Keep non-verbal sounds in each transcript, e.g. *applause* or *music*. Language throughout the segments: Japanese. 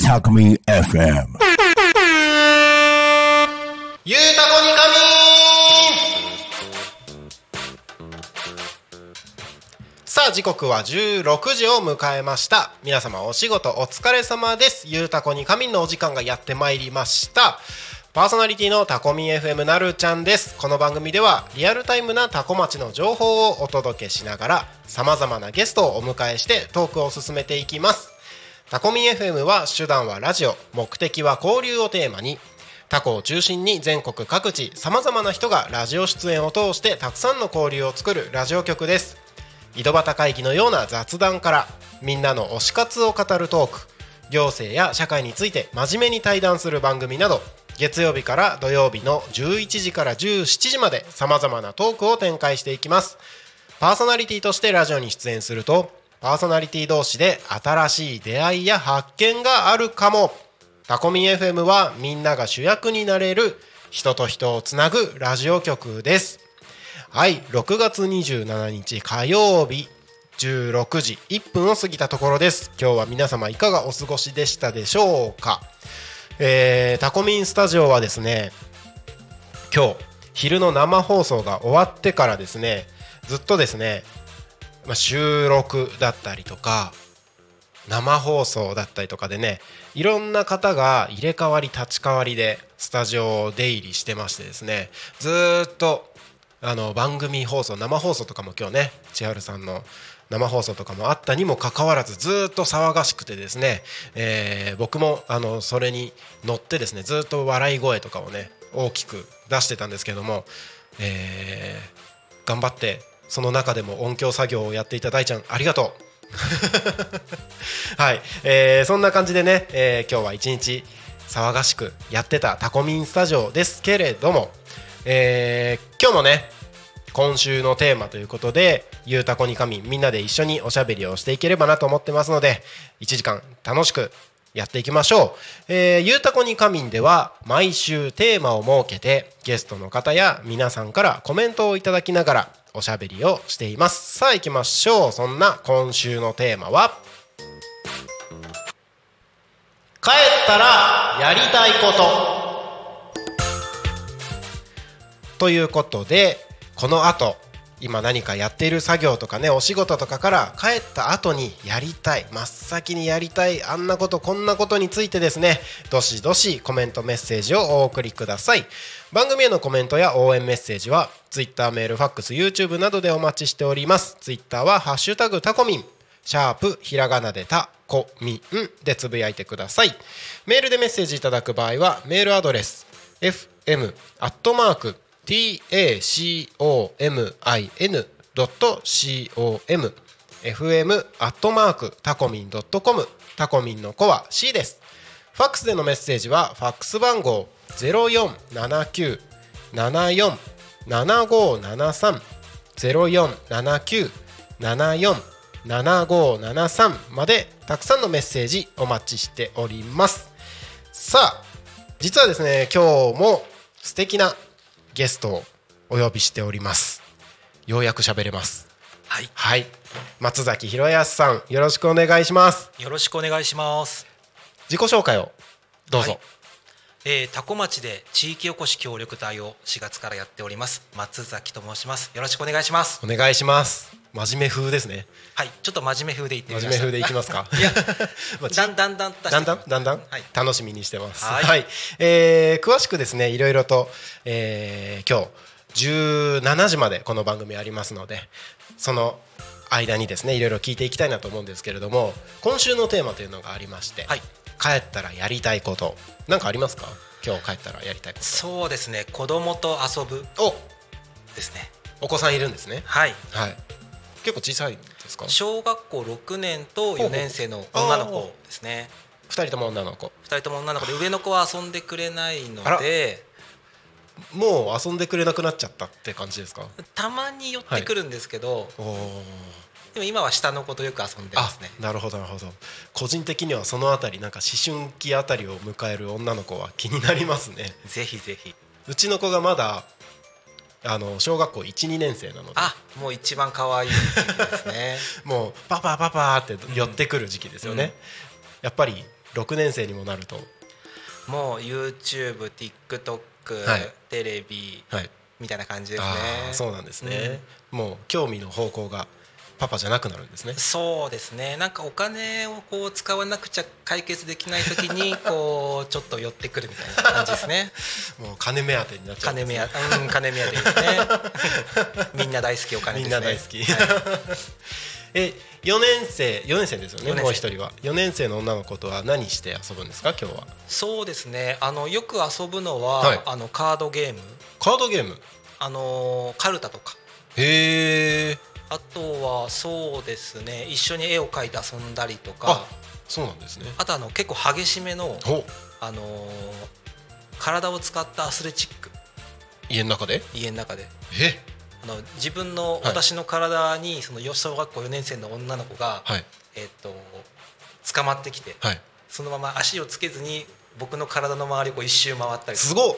Takumi FM. ゆうたこにかみさあ時刻は16時を迎えました。皆様お仕事お疲れ様です。ゆうたこにかみのお時間がやってまいりました。パーソナリティのタコミン FM なるちゃんです。この番組ではリアルタイムなタコ町の情報をお届けしながらさまざまなゲストをお迎えしてトークを進めていきます。タコミン FM は手段はラジオ目的は交流をテーマにタコを中心に全国各地さまざまな人がラジオ出演を通してたくさんの交流を作るラジオ局です。井戸端会議のような雑談からみんなの推し活を語るトーク行政や社会について真面目に対談する番組など月曜日から土曜日の11時から17時までさまざまなトークを展開していきます。パーソナリティとしてラジオに出演するとパーソナリティ同士で新しい出会いや発見があるかも。タコミン FM はみんなが主役になれる人と人をつなぐラジオ局です。はい6月27日火曜日16時1分を過ぎたところです。今日は皆様いかがお過ごしでしたでしょうか？えー、タコミンスタジオはですね今日昼の生放送が終わってからですねずっとですね、まあ、収録だったりとか生放送だったりとかでねいろんな方が入れ替わり立ち替わりでスタジオを出入りしてましてですねずっとあの番組放送生放送とかも今日ね千春さんの生放送とかもあったにもかかわらずずっと騒がしくてですね、えー僕もあのそれに乗ってですねずっと笑い声とかをね大きく出してたんですけども、えー頑張ってその中でも音響作業をやっていただいちゃんありがとう。*laughs* はい、えーそんな感じでね、えー今日は一日騒がしくやってたタコミンスタジオですけれども、えー今日もね今週のテーマということで「ゆうたこにかみ」みんなで一緒におしゃべりをしていければなと思ってますので1時間楽しくやっていきましょう。えーゆうたこにかみんでは毎週テーマを設けてゲストの方や皆さんからコメントをいただきながらおしゃべりをしています。さあ行きましょう。そんな今週のテーマは帰ったらやりたいことということでこの後今何かやっている作業とかねお仕事とかから帰った後にやりたい真っ先にやりたいあんなことこんなことについてですねどしどしコメントメッセージをお送りください。番組へのコメントや応援メッセージは Twitter メールファックス YouTube などでお待ちしております。Twitter は「ハッシュタグタコミン」シャープひらがなでタコミンでつぶやいてください。メールでメッセージいただく場合はメールアドレス fm アットマーク tacomin.com fm アットマークタコミン .com タコミンの子は C です。ファックスでのメッセージはファックス番号0479747573 0479747573までたくさんのメッセージお待ちしております。さあ実はですね今日も素敵なゲストをお呼びしております。ようやく喋れます。はい、はい。松崎弘康さんよろしくお願いします。よろしくお願いします。自己紹介をどうぞ、はい。えー、タコ町で地域おこし協力隊を4月からやっております。松崎と申します。よろしくお願いします。お願いします真面目風ですね。はい、ちょっと真面目風で言って。真面目風でいきますか。*laughs* いや、*laughs* まあちだんだんだんだんだんだんだんはい。楽しみにしてます。は、はい。いえー詳しくですねいろいろと、えー今日17時までこの番組ありますのでその間にですねいろいろ聞いていきたいなと思うんですけれども今週のテーマというのがありまして、はい。帰ったらやりたいことなんかありますか？今日帰ったらやりたいこそうですね。子供と遊ぶとお。ですね。お子さんいるんですね。はい。はい結構小さいんですか？小学校6年と4年生の女の子ですね。二人とも女の子。2人とも女の子で上の子は遊んでくれないので。もう遊んでくれなくなっちゃったって感じですか？たまに寄ってくるんですけど、おーでも今は下の子とよく遊んであますね。なるほどなるほど。個人的にはそのあたりなんか思春期あたりを迎える女の子は気になりますね。ぜひぜひ。うちの子がまだあの小学校12年生なので。あもう一番可愛い時期ですね。*laughs* もうパパパパって寄ってくる時期ですよね、うん。やっぱり6年生にもなると。もう YouTubeTikTok、はい。テレビはい。みたいな感じですね。そうなんですね、もう興味の方向がパパじゃなくなるんですね。そうですね。なんかお金をこう使わなくちゃ解決できない時に *laughs* こうちょっと寄ってくるみたいな感じですね。もう金目当てになっちゃう。ね金目当て。うん金目当て *laughs* ですね。みんな大好きお金みですね。んな大好き、はい。*laughs* え4年生4年生ですよねもう一人は。4年生の女の子とは何して遊ぶんですか今日は？そうですね。あのよく遊ぶのは、はい。あのカードゲーム。カードゲーム？あのカルタとか。へえあとはそうですね一緒に絵を描いて遊んだりとあかそうなんですね。あとあの結構激しめの、おあのー体を使ったアスレチック。家の中で？家の中で。え？あの自分のはい。私の体にその小学校4年生の女の子が、はい。えっと捕まってきてはい。そのまま足をつけずに僕の体の周りを一周回ったりすごっ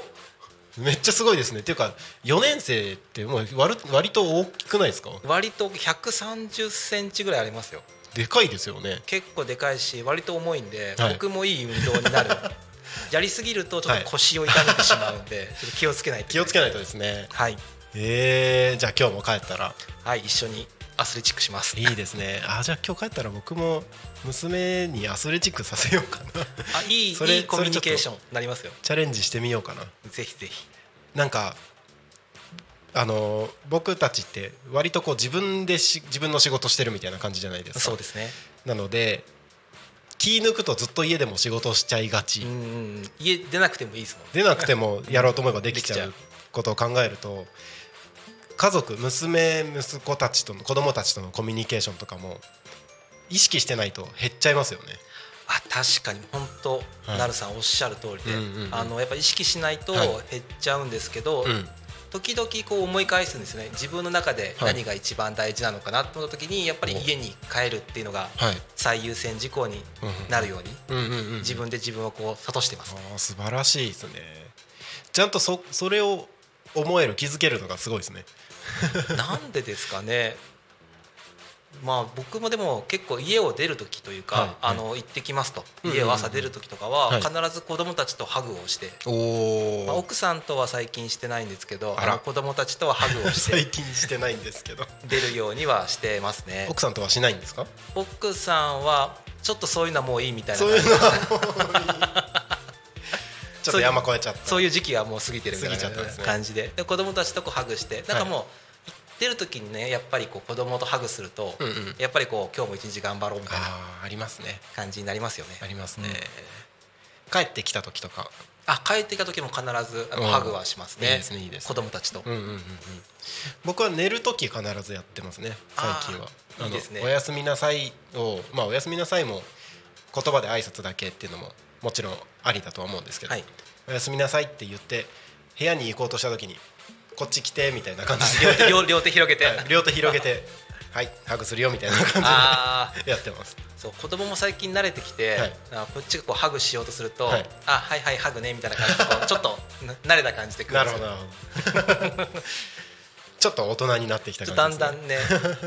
めっちゃすごいですね。っていうか4年生ってもう割る割と大きくないですか？割と130センチぐらいありますよ。でかいですよね。結構でかいし割と重いんで、はい。僕もいい運動になる。*laughs* やりすぎるとちょっと腰を痛めてしまうんで、ちょっと気をつけないと気をつけないとですね。はい、えー、じゃあ今日も帰ったら？はい、一緒にアスレチックします。いいですね。あじゃあ今日帰ったら僕も娘にアスレチックさせようかな。あいいそれいいコミュニケーションになりますよ。チャレンジしてみようかな。ぜひぜひ。なんかあの僕たちって割とこう自分でし自分の仕事してるみたいな感じじゃないですか。そうですね。なので気抜くとずっと家でも仕事しちゃいがち、うんうん。家出なくてもいいですもん。出なくてもやろうと思えばできちゃうことを考えると家族娘息子たちとの子供たちとのコミュニケーションとかも意識してないと減っちゃいますよね。あ確かに。本当、はい。なるさんおっしゃる通りで、うんうんうん。あのやっぱ意識しないとはい。減っちゃうんですけど、うん。時々こう思い返すんですよね。自分の中ではい。何が一番大事なのかなと思った時にやっぱり家に帰るっていうのがはい。最優先事項になるように自分で自分をこう諭してます、あー素晴らしいですね。ちゃんとそそれを思える気づけるのがすごいですね。なんでですかね。まあ僕もでも結構家を出る時というか、はい。あの行ってきますと。家を朝出る時とかははい。必ず子供たちとハグをして、おまあ、奥さんとは最近してないんですけどあの子供たちとはハグをし *laughs* 最て近してないんですけど。出るようにはしてますね。奥さんとはしないんですか？奥さんはちょっとそういうのはもういいみたいなそういうのはもうちょっと山越えちゃった。そういう時期はもう過ぎてるみたいな感じで。で子供たちとこうハグして。なんかもう、出る時にねやっぱりこう子供とハグすると、うんうん。やっぱりこう今日も一日頑張ろうみたいなありますね。感じになりますよね。ありますね、うん。帰ってきた時とか。あ帰ってきた時も必ずあのうん。ハグはしますね。いいですねいいですね。子供たちと、うんうんうんうん。僕は寝る時必ずやってますね最近は。いいですね。のおやすみなさいをまあおやすみなさいも言葉で挨拶だけっていうのももちろんありだとは思うんですけど、はい。おやすみなさいって言って部屋に行こうとした時にこっち来てみたいな感じで。両手両両手広げて、はい。両手広げて *laughs* はいハグするよみたいな感じでやってます。そう子供も最近慣れてきて、はい。あこっちがこうハグしようとすると、はい。あはいはいハグねみたいな感じでちょっとな慣れた感じで来るなんるですなるほどちょっと大人になってきたちょっと感じだんだんね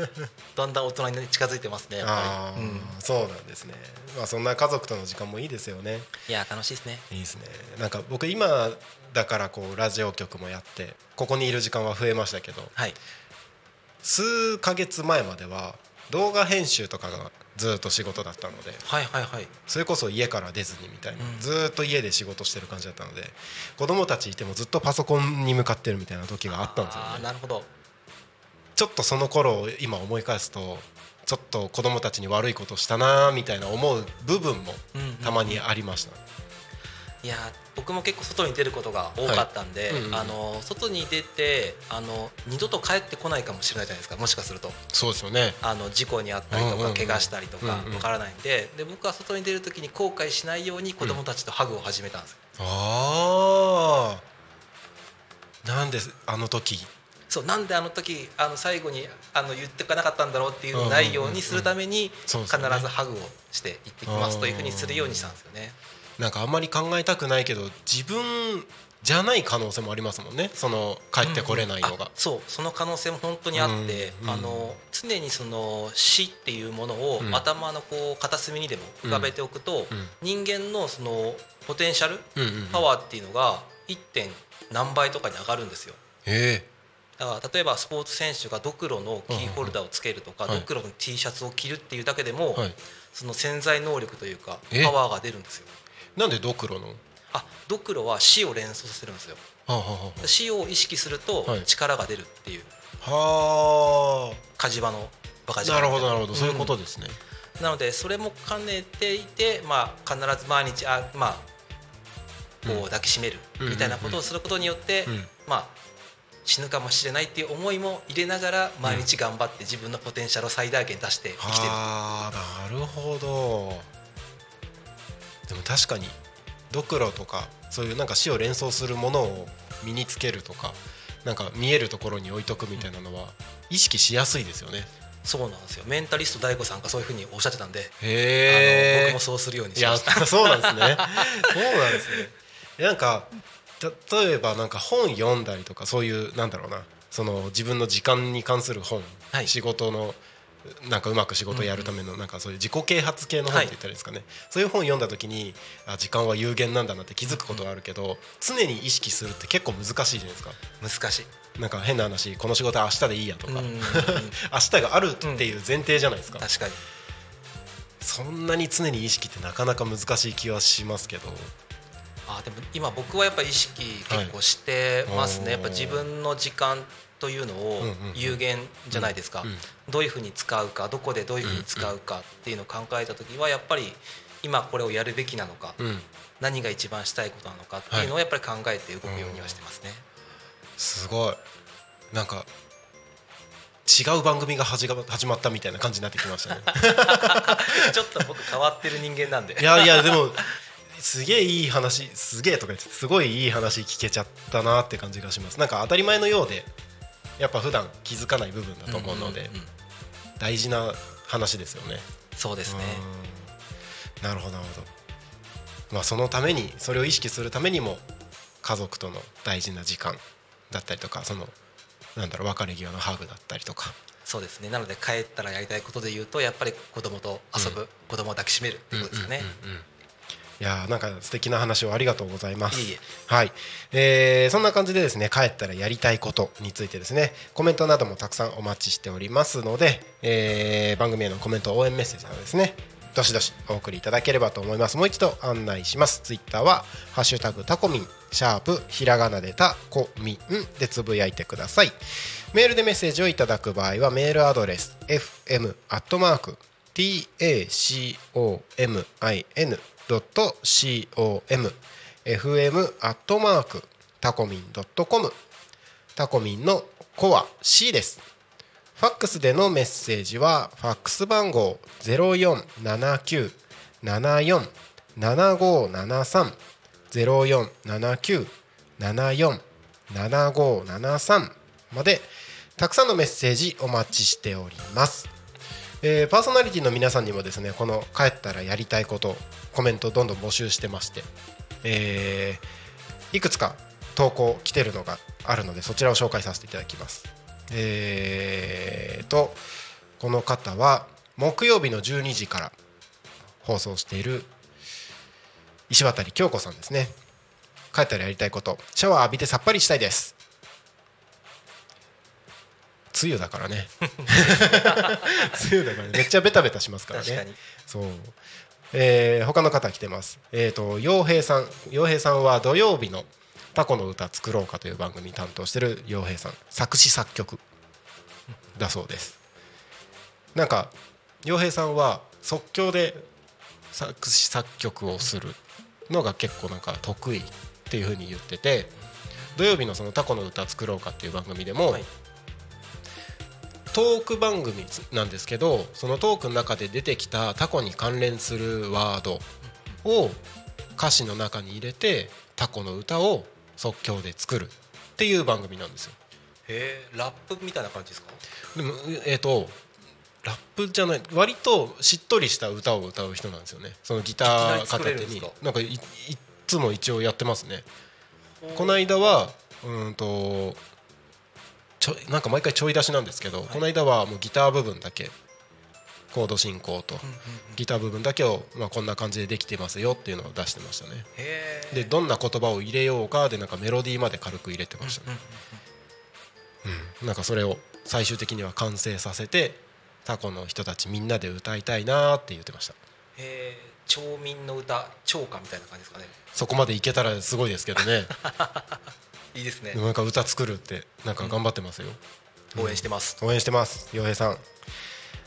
*laughs* だんだん大人に近づいてますねやっうん、そうなんですね。まあそんな家族との時間もいいですよね。いや楽しいですね。いいですね。なんか僕今だからこうラジオ局もやってここにいる時間は増えましたけどはい。数ヶ月前までは動画編集とかがずっと仕事だったので。はいはいはい。それこそ家から出ずにみたいな、うん。ずーっと家で仕事してる感じだったので。子供たちいてもずっとパソコンに向かってるみたいな時があったんですよね。なるほど。ちょっとその頃を今思い返すとちょっと子供たちに悪いことしたなみたいな思う部分もたまにありました、いや僕も結構外に出ることが多かったんで、はい。うんうんあの外に出てあの二度と帰ってこないかもしれないじゃないですかもしかすると。そうですよね。あの事故に遭ったりとか、うんうんうん。怪我したりとかうんうん。わからないんで。で僕は外に出る時に後悔しないように子供たちとハグを始めたんですよ、ああなんであの時？そうなんであの時あの最後にあの言っておかなかったんだろうっていうのないようにするために必ずハグをして行ってきますというふうにするようにしたんですよね。なんかあんまり考えたくないけど自分じゃない可能性もありますもんね。その帰ってこれないのが。あ。そう。その可能性も本当にあって、うんうん。あの常にその死っていうものをうん。頭のこう片隅にでも浮かべておくと、うん。人間のそのポテンシャルうんうんうん。パワーっていうのが 1. 点何倍とかに上がるんですよ。へだから例えばスポーツ選手がドクロのキーホルダーをつけるとか、はい。ドクロの T シャツを着るっていうだけでも。その潜在能力というかえ？パワーが出るんですよなんでドクロの？はあドクロは死を連想させるんですよ。あ、はあは死を意識するとはい。力が出るっていう。あ、は火事場のバカな。るほどなるほど、うん。そういうことですね。なのでそれも兼ねていて、まあ、必ず毎日あ、まあ、こうん。う抱きしめるうんみたいなことをすることによって、うん。まあ、死ぬかもしれないっていう思いも入れながら毎日頑張って自分のポテンシャルを最大限出して生きてる。はあ、なるほど。でも確かにドクロとかそういうなんか死を連想するものを身につけるとか、なんか見えるところに置いとくみたいなのは意識しやすいですよね。そうなんですよ。メンタリスト DAIGO さんがそういうふうにおっしゃってたんで。あの僕もそうするようにしました。そうなんですね。そうなんですね。*laughs* なんかた例えばなんか本読んだりとかそういうなんだろうな。その自分の時間に関する本、はい。仕事のなんかうまく仕事をやるためのなんかそういう自己啓発系の本って言ったらいいですかね、そういう本読んだ時にあ時間は有限なんだなって気づくことがあるけど常に意識するって結構難しいじゃないですか。難しい。なんか変な話この仕事は明日でいいやとか、うんうんうん *laughs* 明日があるっていう前提じゃないですか、確かに。そんなに常に意識ってなかなか難しい気はしますけど。あでも今僕はやっぱ意識結構してますね、はい。やっぱ自分の時間というのを有限じゃないですか、どういうふうに使うかどこでどういうふうに使うかっていうのを考えた時はやっぱり今これをやるべきなのか、うん。何が一番したいことなのかっていうのをやっぱり考えて動くようにはしてますね、すごい。なんか違う番組が始が始まったみたいな感じになってきましたね。*laughs* ちょっと僕変わってる人間なんで。いやいやでもすげえいい話すげえとか言ってすごいいい話聞けちゃったなって感じがします。なんか当たり前のようでやっぱ普段気づかない部分だと思うので、んんん。大事な話ですよね。そうですね。うん。なるほどなるほど。まあそのためにそれを意識するためにも家族との大事な時間だったりとかそのなんだろう別れ際のハグだったりとか。そうですね。なので帰ったらやりたいことで言うとやっぱり子供と遊ぶ、子供を抱きしめるっていうことですかね、うんうんうんいやーなんか素敵な話をありがとうございます。いえいえ。はい、えーそんな感じでですね帰ったらやりたいことについてですねコメントなどもたくさんお待ちしておりますので、えー番組へのコメント応援メッセージなどですねどしどしお送りいただければと思います。もう一度案内します。ツイッターは「ハッシュタグタコミン」シャープひらがなでタコミンでつぶやいてください。メールでメッセージをいただく場合はメールアドレス fm アットマ .com fm アットマークタコミン .com タコミンのコア C です。ファックスでのメッセージはファックス番号0479747573 0479747573までたくさんのメッセージお待ちしております、えーパーソナリティの皆さんにもですねこの帰ったらやりたいことコメントどんどん募集してまして、えーいくつか投稿来てるのがあるのでそちらを紹介させていただきます。えーとこの方は木曜日の12時から放送している石渡京子さんですね。帰ったらやりたいことシャワー浴びてさっぱりしたいです。梅雨だからね。*laughs* 梅雨だからね。めっちゃベタベタしますからね。そう。えー他の方来てます。えっ、と洋平さん。洋平さんは土曜日のタコの歌作ろうかという番組担当してる洋平さん。作詞作曲だそうです。なんか洋平さんは即興で作詞作曲をするのが結構なんか得意っていうふうに言ってて土曜日のその「タコの歌作ろうか」っていう番組でも、はいトーク番組なんですけどそのトークの中で出てきたタコに関連するワードを歌詞の中に入れてタコの歌を即興で作る。っていう番組なんですよ。へえラップみたいな感じですか？でもえっ、とラップじゃない割としっとりした歌を歌う人なんですよね。そのギター片手に。なんか？いいっつも一応やってますね。おこの間はうんとちょなんか毎回ちょい出しなんですけど、この間はもうギター部分だけコード進行とギター部分だけを、まあ、こんな感じでできてますよっていうのを出してましたね。でどんな言葉を入れようかでなんかメロディーまで軽く入れてましたね、うん、なんかそれを最終的には完成させてタコの人たちみんなで歌いたいなーって言ってました。へえ町民の歌町歌みたいな感じですかね。そこまでいけたらすごいですけどね *laughs* いいですね。なんか歌作るってなんか頑張ってますよ、応援してます。応援してます洋平さん。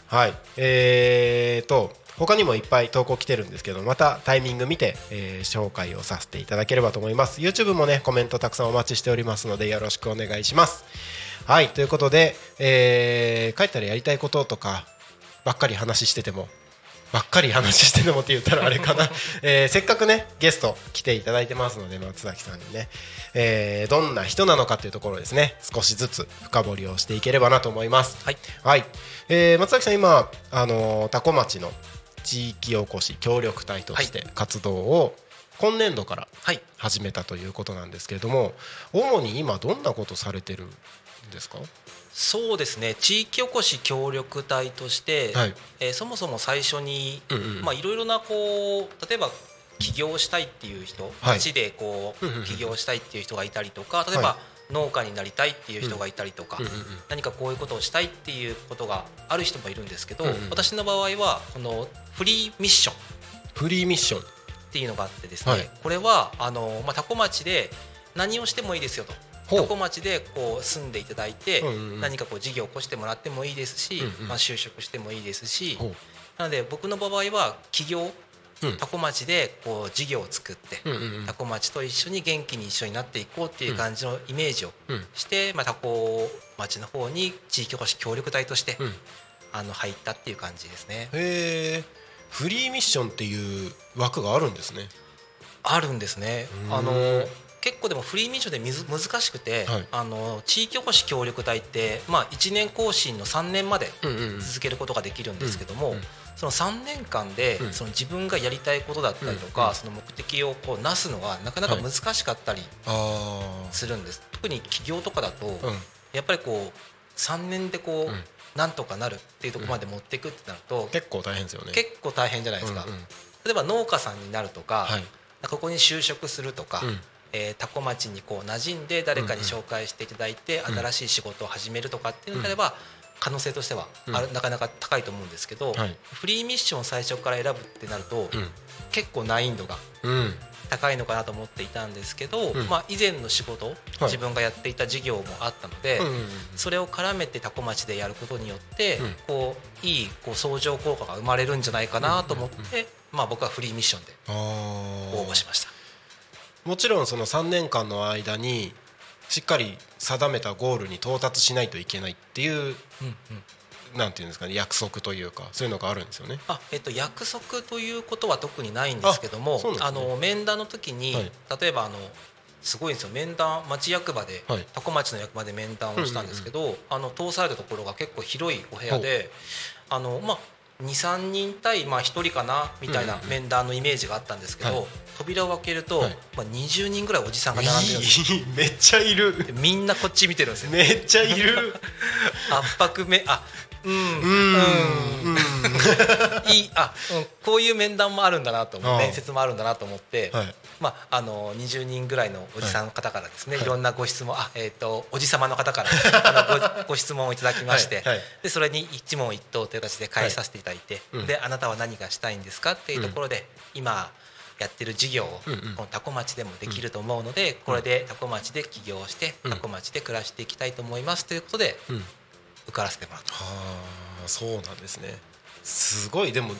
はい。えーと他にもいっぱい投稿来てるんですけどまたタイミング見て、えー紹介をさせていただければと思います。YouTube もねコメントたくさんお待ちしておりますのでよろしくお願いします。はい。ということで、えー帰ったらやりたいこととかばっかり話しててもばっかり話しててもって言ったらあれかな、*laughs* えーせっかくねゲスト来ていただいてますので松崎さんにね、えーどんな人なのかというところをですね。少しずつ深掘りをしていければなと思います。はい。はい、えー松崎さん今あのー多古町の地域おこし協力隊として活動を今年度からはい。始めたということなんですけれども主に今どんなことされてるんですか？そうですね。地域おこし協力隊として、はい。えーそもそも最初に、うんうん。まあいろいろなこう例えば起業したいっていう人、はい。町でこうんうんうん。う起業したいっていう人がいたりとか例えば、は農家になりたいっていう人がいたりとか、うん。うんうん何かこういうことをしたいっていうことがある人もいるんですけど、うんうん。私の場合はこのフリーミッション。フリーミッション。っていうのがあってですね、はい。これはあの、まあ、多古町で何をしてもいいですよと多古町でこう住んでいただいて、何かこう事業を起こしてもらってもいいですし、まあ、就職してもいいですし、なので僕の場合は起業うん。多古町でこう事業を作って、多古町と一緒に元気に一緒になっていこうっていう感じのイメージをうん。して、まあ、多古町の方に地域おこし協力隊として、うん。あの入ったっていう感じですね。へえフリーミッションっていう枠があるんですね。あるんですね。うん。あの結構でもフリーミッションで難しくて、はい。あの地域おこし協力隊って、まあ、1年更新の3年まで続けることができるんですけども、その3年間で、うん。その自分がやりたいことだったりとか、その目的をこうなすのがなかなか難しかったりあするんです、特に起業とかだと、やっぱりこう3年でこう、うん。なんとかなるっていうところまで持っていくってなると、結構大変ですよね。結構大変じゃないですか、例えば農家さんになるとか、はい。ここに就職するとか、うんえー、多古町にこう馴染んで誰かにうんうん紹介していただいて、うん新しい仕事を始めるとかっていうのであれば、可能性としてはあるなかなか高いと思うんですけど、はい。フリーミッションを最初から選ぶってなると、うん。結構難易度がうん。高いのかなと思っていたんですけど、うん。まあ、以前の仕事、自分がやっていた事業もあったので、うんうんうんそれを絡めて多古町でやることによって、うん。こういいこう相乗効果が生まれるんじゃないかなと思って、まあ、僕はフリーミッションで応募しました。もちろんその3年間の間にしっかり定めたゴールに到達しないといけないっていうなんていうんですかね約束というかそういうのがあるんですよね。あえっと、約束ということは特にないんですけどもあね。あの面談の時に、はい。例えばあのすごいんですよ。面談町役場で、はい。多古町の役場で面談をしたんですけど、あの通されたところが結構広いお部屋であの、まあ、23人対、まあ、1人かなみたいな面談のイメージがあったんですけど、はい。扉を開けると、はい。まあ、20人ぐらいおじさんが並んでるんですよ。めっちゃいる。でみんなこっち見てるんですよ。めっちゃいる。圧迫めあうん。うん。いいあ、うん、こういう面談もあるんだなと思面接もあるんだなと思って、はい。まあ、あの20人ぐらいのおじさんの方からですね、はい。い、ろんなご質問あ、えー、とおじ様の方から *laughs* あのごご質問をいただきまして、はいはい。でそれに一問一答という形で返させていただいて、うん。であなたは何がしたいんですかっていうところで、今やってる事業を、この多古町でもできると思うので、これで多古町で起業して、うん。多古町で暮らしていきたいと思いますということでうん受からせてもらった。はあそうなんですね。すごい。でも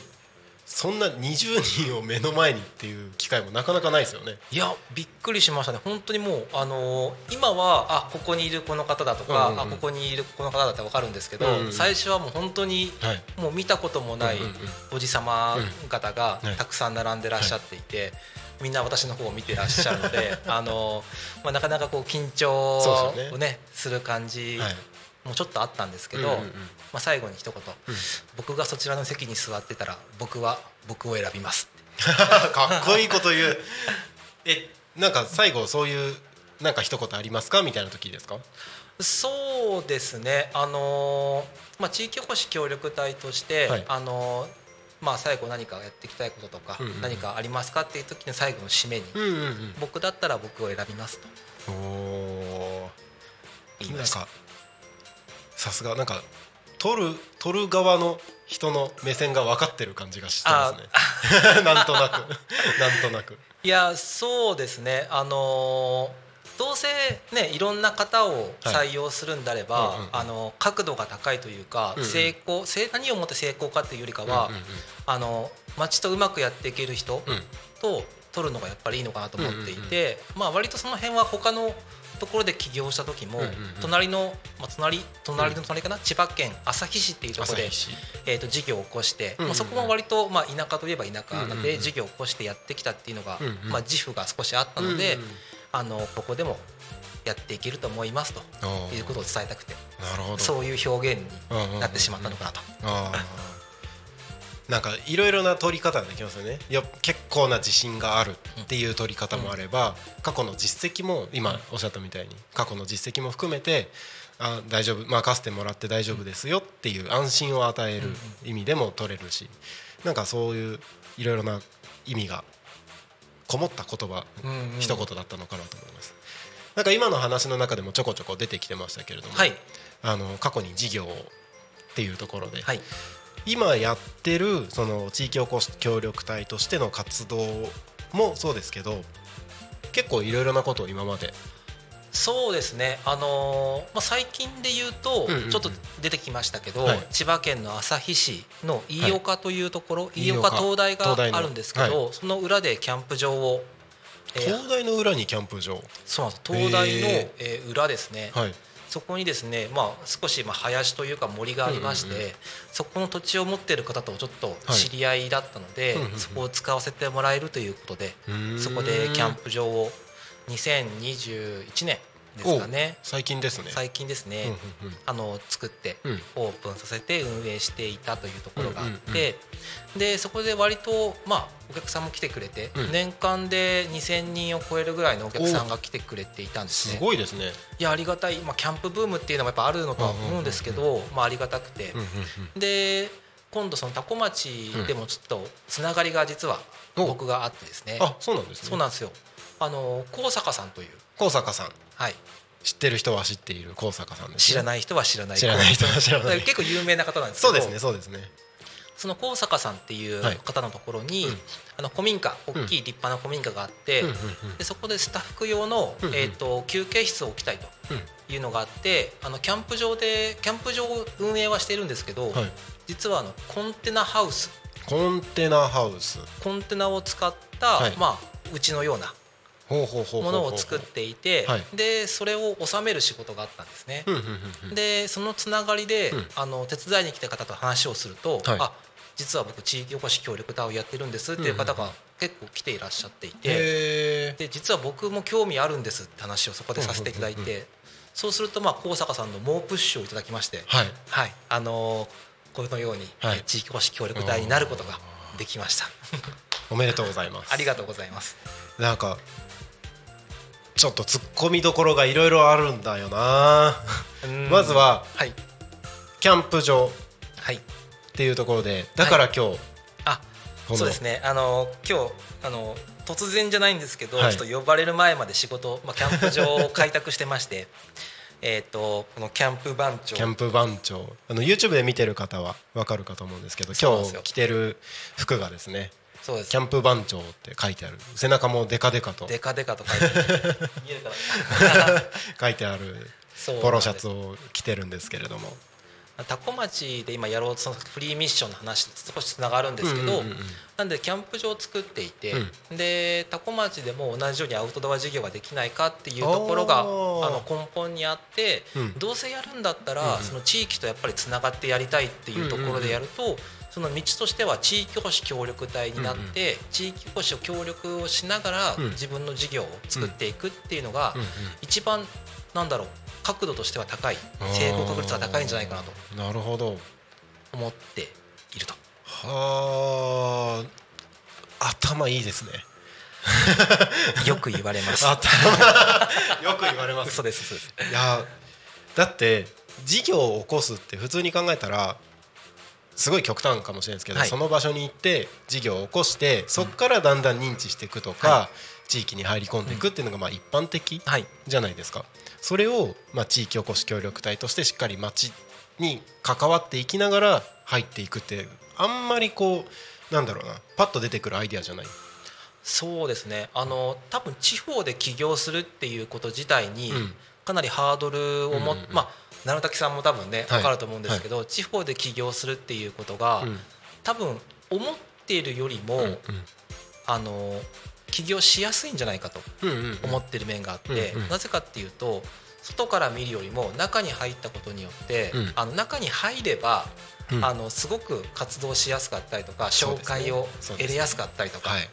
そんな20人を目の前にっていう機会もなかなかないですよね。いやびっくりしましたね。本当にもうあのー今はあここにいるこの方だとか、うんうんうん。あここにいるこの方だって分かるんですけど、うんうん最初はもう本当にはい。もう見たこともないおじさま方がたくさん並んでらっしゃっていて、みんな私の方を見てらっしゃるので *laughs* あのー、まあ、なかなかこう緊張をね。する感じはいもちょっとあったんですけど、うんうんうん。まあ、最後に一言、うん。僕がそちらの席に座ってたら僕は僕を選びます」*laughs* かっこいいこと言う。えなんか最後そういうなんか一言ありますか？みたいな時ですか？そうですね。あのーまあ地域おこし協力隊として、はい。あのーまあ最後何かやっていきたいこととか、うんうんうん。何かありますかっていう時の最後の締めに、うんうん僕だったら僕を選びますと。うんおいました。かさすがなんか取る取る側の人の目線が分かってる感じがしてますね。*laughs* なんとなく。*laughs* なんとなく。いやそうですね。あのーどうせねいろんな方を採用するんであれば、はいうんうんうん。あの角度が高いというか、うんうん。成功せ何をもって成功かっていうよりかは、うんうんあの町とうまくやっていける人うん。と取るのがやっぱりいいのかなと思っていて、まあ割とその辺は他のところで起業した時も、隣の、まあ、隣隣の隣かな、千葉県旭市っていうところでえー、と事業を起こして、まあ、そこも割と、まあ、田舎といえば田舎なで事業を起こしてやってきたっていうのが、まあ、自負が少しあったので、あのここでもやっていけると思いますということを伝えたくて。なるほど。そういう表現になってしまったのかなと。なんかいろいろな取り方ができますよね。いや結構な自信があるっていう取り方もあれば、過去の実績も今おっしゃったみたいに過去の実績も含めてあ大丈夫任せてもらって大丈夫ですよっていう安心を与える意味でも取れるしなんかそういういろいろな意味がこもった言葉、うんうん。一言だったのかなと思います。なんか今の話の中でもちょこちょこ出てきてましたけれども、はい、あの過去に事業をっていうところで、はい今やってるその地域おこし協力隊としての活動もそうですけど結構いろいろなことを今まで。そうですね、あのーまあ、最近で言うとちょっと出てきましたけど、はい。千葉県の旭市の飯岡というところ、い飯岡灯台が東大の。あるんですけど、その裏でキャンプ場を、えー東大の裏にキャンプ場。そうなんです。東大の、へえー裏ですね、はいそこにですね、まあ、少しまあ林というか森がありまして、うんうんうん。そこの土地を持っている方とちょっとはい。知り合いだったので、うんうんうん。そこを使わせてもらえるということで、そこでキャンプ場を2021年ですかね。最近ですね。最近ですね、うんうんうん。あの作ってうん。オープンさせて運営していたというところがあっうんうんてでそこで割とまあお客さんも来てくれてうん。年間で2000人を超えるぐらいのお客さんが来てくれていたんですすね。ごいですね。いやありがたい、まあ、キャンプブームっていうのもやっぱあるのとは思うんですけど、まあ、ありがたくて。うん、うんで今度その多古町でもちょっとつながりが実はお僕があってですね。うんあそうなんですね。そうなんですよ。あの高坂さんという、高坂さん。はい、知ってる人は知っている高坂さんです、ね、知らない人は知らない。知らない人は知らない。*laughs* 結構有名な方なんですけど。そうですねそうですね。その高坂さんっていうはい。方のところに、うん。あの古民家大きい立派な古民家があって、うんうんうん。でそこでスタッフ用の、うんうんえー、と休憩室を置きたいというのがあってあのキャンプ場でキャンプ場を運営はしているんですけど、はい。実はあのコンテナハウス。コンテナハウス。コンテナを使った、はい。まあ、うちのようなものを作っていてはい。でそれを収める仕事があったんですね。でそのつながりで、うん。あの手伝いに来た方と話をすると、はい。あ実は僕地域おこし協力隊をやってるんですっていう方が結構来ていらっしゃっていて、へで実は僕も興味あるんですって話をそこでさせていただいて、そうするとまあ高坂さんの猛プッシュをいただきまして、はい。はい。あのーこのように、はい。地域おこし協力隊になることができました。おめでとうございます。*laughs* ありがとうございます。なんかちょっと突っ込みどころがいろいろあるんだよな。まずははい。キャンプ場はい。っていうところでだから今日、あこのそうですね。あの今日あの突然じゃないんですけど、はい。ちょっと呼ばれる前まで仕事、まあ、キャンプ場を開拓してまして *laughs* えっとこのキャンプ番長。キャンプ番長。あの YouTube で見てる方はわかるかと思うんですけど今日着てる服がですねそうです。キャンプ番長って書いてある。背中もデカデカと。デカデカと書いてある。見えるかな *laughs* 書いてある。ポロシャツを着てるんですけれども。多古町で今やろうとそのフリーミッションの話と少しつながるんですけど、うんうんうんうん。なんでキャンプ場を作っていて、うで多古町でも同じようにアウトドア事業ができないかっていうところがあの根本にあって、うん。どうせやるんだったら、うんうん。その地域とやっぱりつながってやりたいっていうところでやると、その道としては地域おこし協力隊になって、地域おこしを協力をしながら、うん。自分の事業を作っていくっていうのが、一番なんだろう角度としては高い成功確率が高いんじゃないかなと。なるほど。思っていると。はあ。頭いいですね。*laughs* よく言われます。*laughs* よく言われます。*laughs* 嘘です嘘です。いやだって事業を起こすって普通に考えたらすごい極端かもしれないですけど、はい。その場所に行って事業を起こしてそこからだんだん認知していくとか、は地域に入り込んでいくっていうのがまあ一般的はい。じゃないですか。それをまあ地域おこし協力隊としてしっかり町に関わっていきながら入っていくってあんまりこうなんだろうなパッと出てくるアイデアじゃない。そうですね。あの多分地方で起業するっていうこと自体にうん。かなりハードルをも、うんうんうん。まあ奈良滝さんも多分ねはい。分かると思うんですけど、地方で起業するっていうことが、うん。多分思っているよりも、うんあの起業しやすいんじゃないかと思ってる面があって、なぜかっていうと外から見るよりも中に入ったことによって、うん。あの中に入れば、うん。あのすごく活動しやすかったりとか紹介を得れやすかったりとか、はい。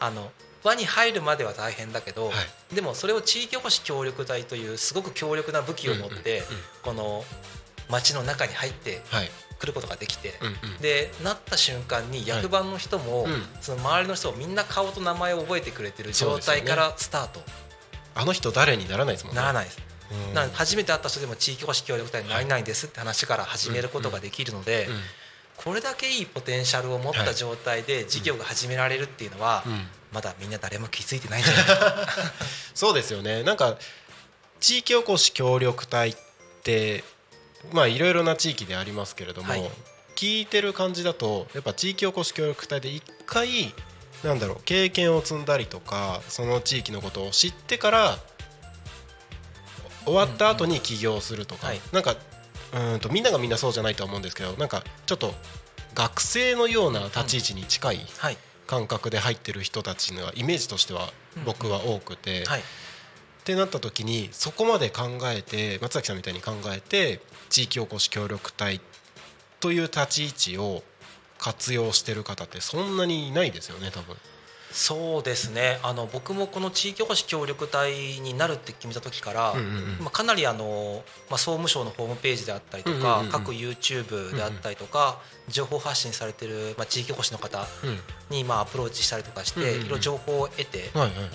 あの輪に入るまでは大変だけど、はでもそれを地域おこし協力隊というすごく強力な武器を持って、この町の中に入ってはい。くることができて、でなった瞬間に役場の人も、うん。その周りの人もみんな顔と名前を覚えてくれてる状態からスタート、あの人誰にならないですもんね。ならないです。うん。な初めて会った人でも地域おこし協力隊になりないんですって話から始めることができるので、うん。これだけいいポテンシャルを持った状態で事業が始められるっていうのは、うんまだみんな誰も気づいてないんじゃない？か *laughs* なそうですよね。なんか地域おこし協力隊ってまあいろいろな地域でありますけれども、はい。聞いてる感じだとやっぱ地域おこし協力隊で一回なんだろう経験を積んだりとかその地域のことを知ってから終わった後に起業するとか、はい。なんかうーんとみんながみんなそうじゃないとは思うんですけどなんかちょっと学生のような立ち位置に近いはい感覚で入ってる人たちのイメージとしては僕は多くて、はい。ってなった時にそこまで考えて松崎さんみたいに考えて地域おこし協力隊という立ち位置を活用してる方ってそんなにいないですよね多分。そうですね。あの僕もこの地域おこし協力隊になるって決めた時から、まあ、かなりあの、まあ、総務省のホームページであったりとか、うんうんうんうん。各 YouTube であったりとか、情報発信されてる、まあ、地域おこしの方うん。にまあアプローチしたりとかして、いろいろ情報を得て、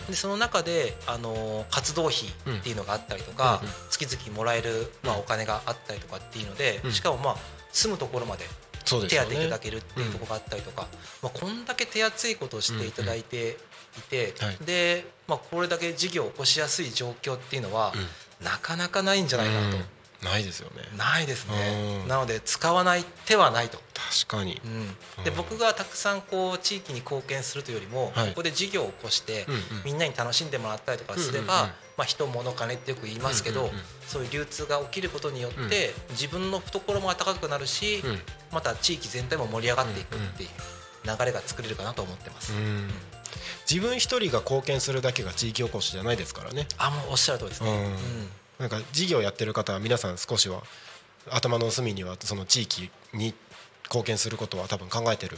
でその中であの活動費っていうのがあったりとか、月々もらえる、まあ、お金があったりとかっていうので、うん。しかもまあ住むところまで手当ていただけるっていうところがあったりとか、まあ、こんだけ手厚いことをしていただいていて、はい。で、まあ、これだけ事業を起こしやすい状況っていうのは、なかなかないんじゃないかなと、うん。ないですよね。ないですね、うん。なので使わない手はないと。確かに。うん、でうん。僕がたくさんこう地域に貢献するというよりも、はい。ここで事業を起こして、うんうん。みんなに楽しんでもらったりとかすれば、うんうんうん。まあ、人物金ってよく言いますけど、うんうんうんそういう流通が起きることによって、自分の懐も温かくなるし、うん。また地域全体も盛り上がっていくっていう流れが作れるかなと思ってます。うん。自分一人が貢献するだけが地域おこしじゃないですからね。あもうおっしゃる通りですね。うん。うん。なんか事業やってる方は皆さん少しは頭の隅にはその地域に貢献することは多分考えてる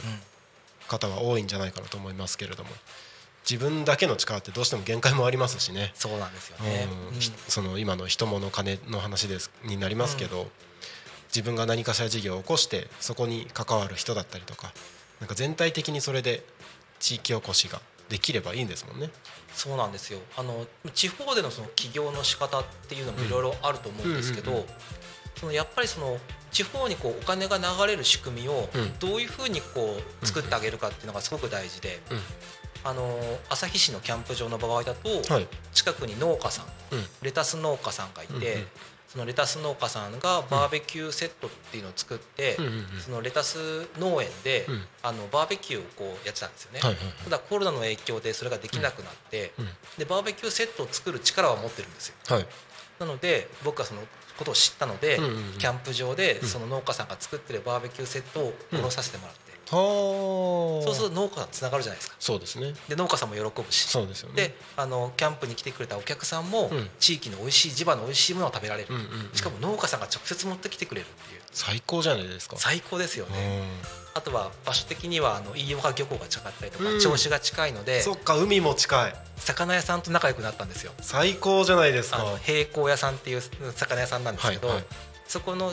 方は多いんじゃないかなと思いますけれども。自分だけの力ってどうしても限界もありますしね、そうなんですよね。うん。その今の人物金の話ですになりますけど、自分が何かしら事業を起こしてそこに関わる人だったりとかなんか全体的にそれで地域おこしができればいいんですもんね。そうなんですよ。あの地方でのその起業の仕方っていうのもいろいろあると思うんですけど、うんうんそのやっぱりその地方にこうお金が流れる仕組みをうん。どういうふうにこう作ってあげるかっていうのがすごく大事で、うん。あの旭市のキャンプ場の場合だと、はい、近くに農家さんうん。レタス農家さんがいて、うんうんそのレタス農家さんがバーベキューセットっていうのを作って、うんそのレタス農園で、うん。あのバーベキューをこうやってたんですよね。はいはいはい。ただコロナの影響でそれができなくなって、うん。でバーベキューセットを作る力は持ってるんですよ。はい。なので僕はそのことを知ったので、うんうんうん。キャンプ場でうん。その農家さんが作ってるバーベキューセットをうん卸させてもらって、はあ。そうすると農家さんつながるじゃないですか。そうですね。で農家さんも喜ぶし。そうですよね。であのキャンプに来てくれたお客さんも、うん。地域の美味しい地場の美味しいものを食べられる、うんうんうん。しかも農家さんが直接持ってきてくれるっていう。最高じゃないですか。最高ですよね、あとは場所的にはあの飯岡漁港が近かったりとか、うん。銚子が近いので。そっか海も近い魚屋さんと仲良くなったんですよ。最高じゃないですか。平行屋さんっていう魚屋さんなんですけど、はいはい。そこの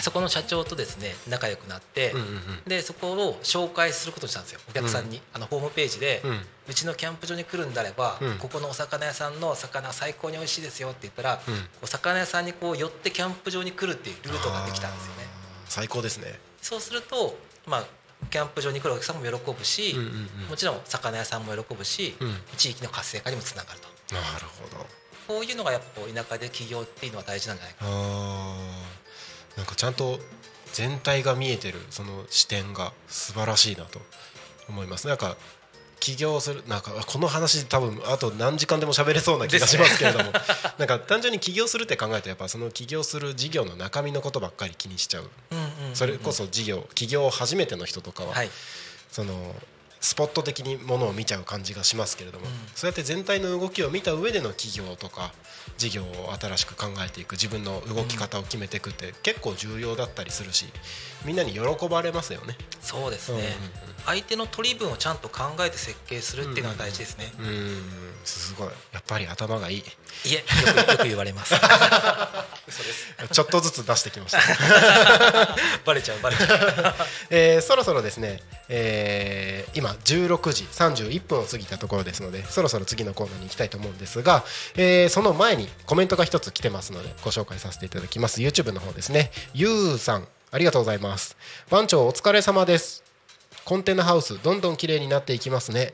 そこの社長とですね仲良くなって、うんうんうん。でそこを紹介することにしたんですよ。お客さんに、あのホームページで、ううんちのキャンプ場に来るんであれば、うん。ここのお魚屋さんの魚最高に美味しいですよって言ったら、うん。お魚屋さんにこう寄ってキャンプ場に来るっていうルートができたんですよね。最高ですね。そうするとまあキャンプ場に来るお客さんも喜ぶし、もちろん魚屋さんも喜ぶし、うん。地域の活性化にもつながると。なるほど。こういうのがやっぱ田舎で起業っていうのは大事なんじゃないかあー。なんかちゃんと全体が見えてるその視点が素晴らしいなと思います。なんか起業するなんかこの話多分あと何時間でも喋れそうな気がしますけれども、*laughs* なんか単純に起業するって考えるとやっぱその起業する事業の中身のことばっかり気にしちゃう。それこそ事業起業初めての人とかは、はい。そのスポット的にものを見ちゃう感じがしますけれども、うん。そうやって全体の動きを見た上での企業とか事業を新しく考えていく自分の動き方を決めていくって結構重要だったりするしみんなに喜ばれますよね。そうですね、うんうんうん。相手の取り分をちゃんと考えて設計するっていうのは大事ですね、うんすごい。やっぱり頭がいい。いえよくよく言われます。*laughs* 嘘です。ちょっとずつ出してきました、バレちゃうバレちゃう。*laughs* えーそろそろですね、えー今16時31分を過ぎたところですのでそろそろ次のコーナーに行きたいと思うんですが、えーその前にコメントが一つ来てますのでご紹介させていただきます。YouTube の方ですね。ゆうさんありがとうございます。番長お疲れ様です。コンテナハウスどんどん綺麗になっていきますね。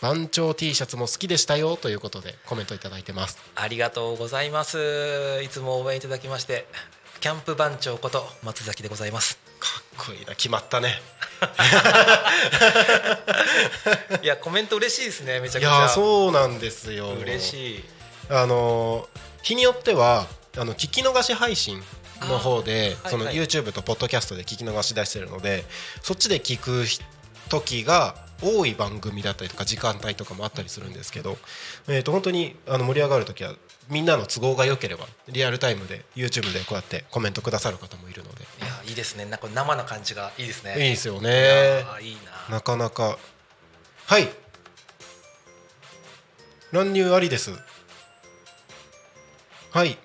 番長 T シャツも好きでしたよ。ということでコメントいただいてます。ありがとうございます。いつも応援いただきましてキャンプ番長こと松崎でございます。かっこいいな。決まったね。*laughs* いやコメント嬉しいですね。めちゃいくちゃ。そうなんですよ。嬉しい。あの日によってはあの聞き逃し配信の方でその YouTube とポッドキャストで聞き逃し出してるのでそっちで聞く時が多い番組だったりとか時間帯とかもあったりするんですけど、えー、と本当にあの盛り上がる時はみんなの都合が良ければリアルタイムで YouTube でこうやってコメントくださる方もいるので。いやいいですね。なんか生な感じがいいですね。いいですよいねやいいな。なかなか。はい。乱入ありです。はい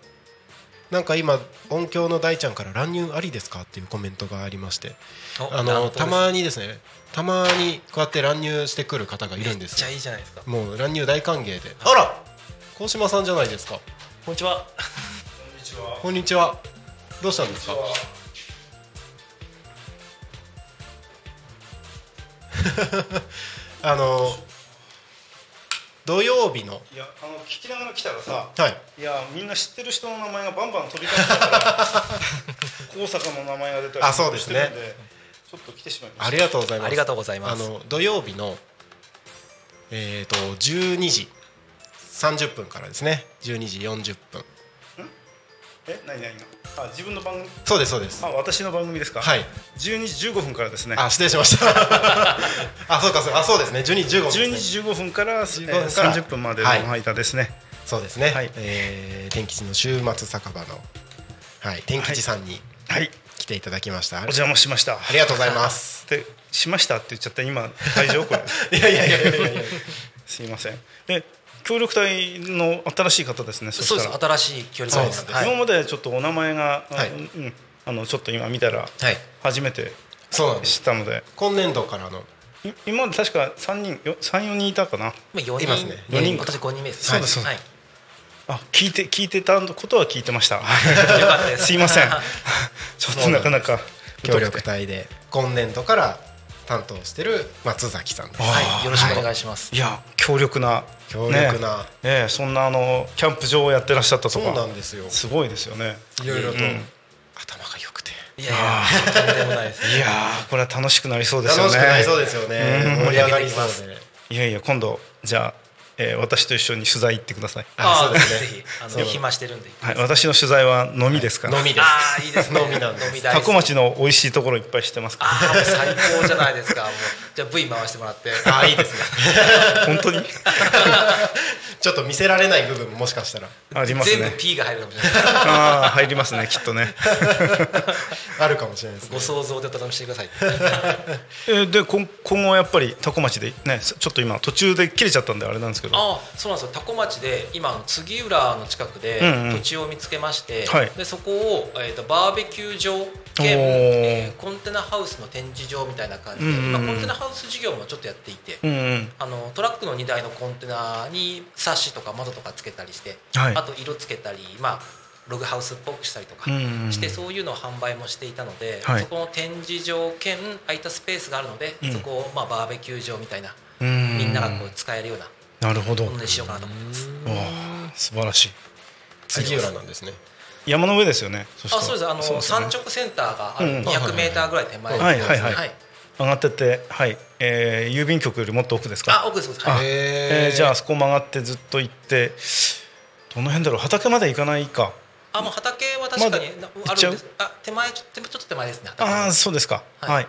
なんか今音響の大ちゃんから乱入ありですかっていうコメントがありまして。おあのたまにですねたまにこうやって乱入してくる方がいるんですよ。めっちゃいいじゃないですか？もう乱入大歓迎で。あら！高島さんじゃないですか。こんにちは。こんにちは。どうしたんですか？*laughs* あの土曜日の。いやあの聞きながら来たらさはい。いやみんな知ってる人の名前がバンバン飛び交ってたから *laughs* 高坂の名前が出たりあそうですね。してるんでちょっと来てしまいました。ありがとうございます。ありがとうございます。あの土曜日のえっ、と12時30分からですね。12時40分え何何あ自分の番組？そうですそうです。あ私の番組ですか？はい。12時15分からですね。あ失礼しました。*laughs* あそうかそうあそうですね。12時15分ですね。12時15分から,、え15ー分から。30分までのはい。間ですね、そうですね、はい。えー天吉の週末酒場の、はい、天吉さんにはい、来ていただきました、お邪魔しました。ありがとうございます。でしましたって言っちゃった今大丈夫？これ。*laughs* いやいやいやいやいやいや。*laughs* すいません。で協力隊の新しい方ですねそそうです。新しい距離感です。はい。今までちょっとお名前が、あはい。うん、あのちょっと今見たらはい。初めて知ったので。今年度からの。い今まで確か3人34人いたかな？まあ4人。いますね。四人今年5人目です。そうですそうです。はい。あ聞いて聞いてたことは聞いてました。よかったです。*laughs* すいません。*laughs* *laughs* ちょっとなかなか。協力隊で今年度から担当してる松崎さんです。はいよろしくお願いします。い。や強力な強力な。ね。ええそんなあのキャンプ場をやってらっしゃったとそうかなんですよ。すごいですよね。いろいろと。うん。頭が良くて。いやいやとんでもないです。*laughs* いやーこれは楽しくなりそうですよね。楽しくなりそうですよね。うん。盛り上がりそうで。いやいや今度じゃあ、えー私と一緒に取材行ってください。あそうですね。ぜひあの暇してるんで。はい私の取材は飲みですから、飲みです。ああいいですね。飲みなんです。飲み大好き。タコ町の美味しいところいっぱい知ってますかああもう最高じゃないですか。もうじゃあ V 回してもらって。あいいですねら本当に？*laughs* ちょっと見せられない部分ももしかしたら。ありますね。全部 P が入るかもしれない。ああ入りますねきっとね。*laughs* あるかもしれないですね。ご想像でお楽しみください。*laughs* えーで今今後はやっぱりタコ町でねちょっと今途中で切れちゃったんであれなんですけど。ああそうなんですよ。多古町で今杉浦の近くでうんうん。土地を見つけまして、はい。でそこを、えー、とバーベキュー場兼、えーコンテナハウスの展示場みたいな感じで、うんうんうん。今コンテナハウス事業もちょっとやっていて、うんうん。あのトラックの荷台のコンテナにサッシとか窓とかつけたりして、はい。あと色つけたり、まあ、ログハウスっぽくしたりとかして、そういうのを販売もしていたので、はい。そこの展示場兼空いたスペースがあるので、うん。そこをまあバーベキュー場みたいな、うんみんながこう使えるようななるほど。ものにしようかなと思います。素晴らしい。杉浦なんですね？山の上ですよね。あそうです。あのね。山直センターがあうんる200メーターぐらい手前です。はいはいはい。はい上がってってはい、えー、郵便局よりもっと奥ですか？あ奥ですはい。えーじゃああそこ曲がってずっと行ってどの辺だろう？畑まで行かないか。あもう畑は確かにあるんです。あ手前ちょちょっと手前ですねああそうですか。はい。はい。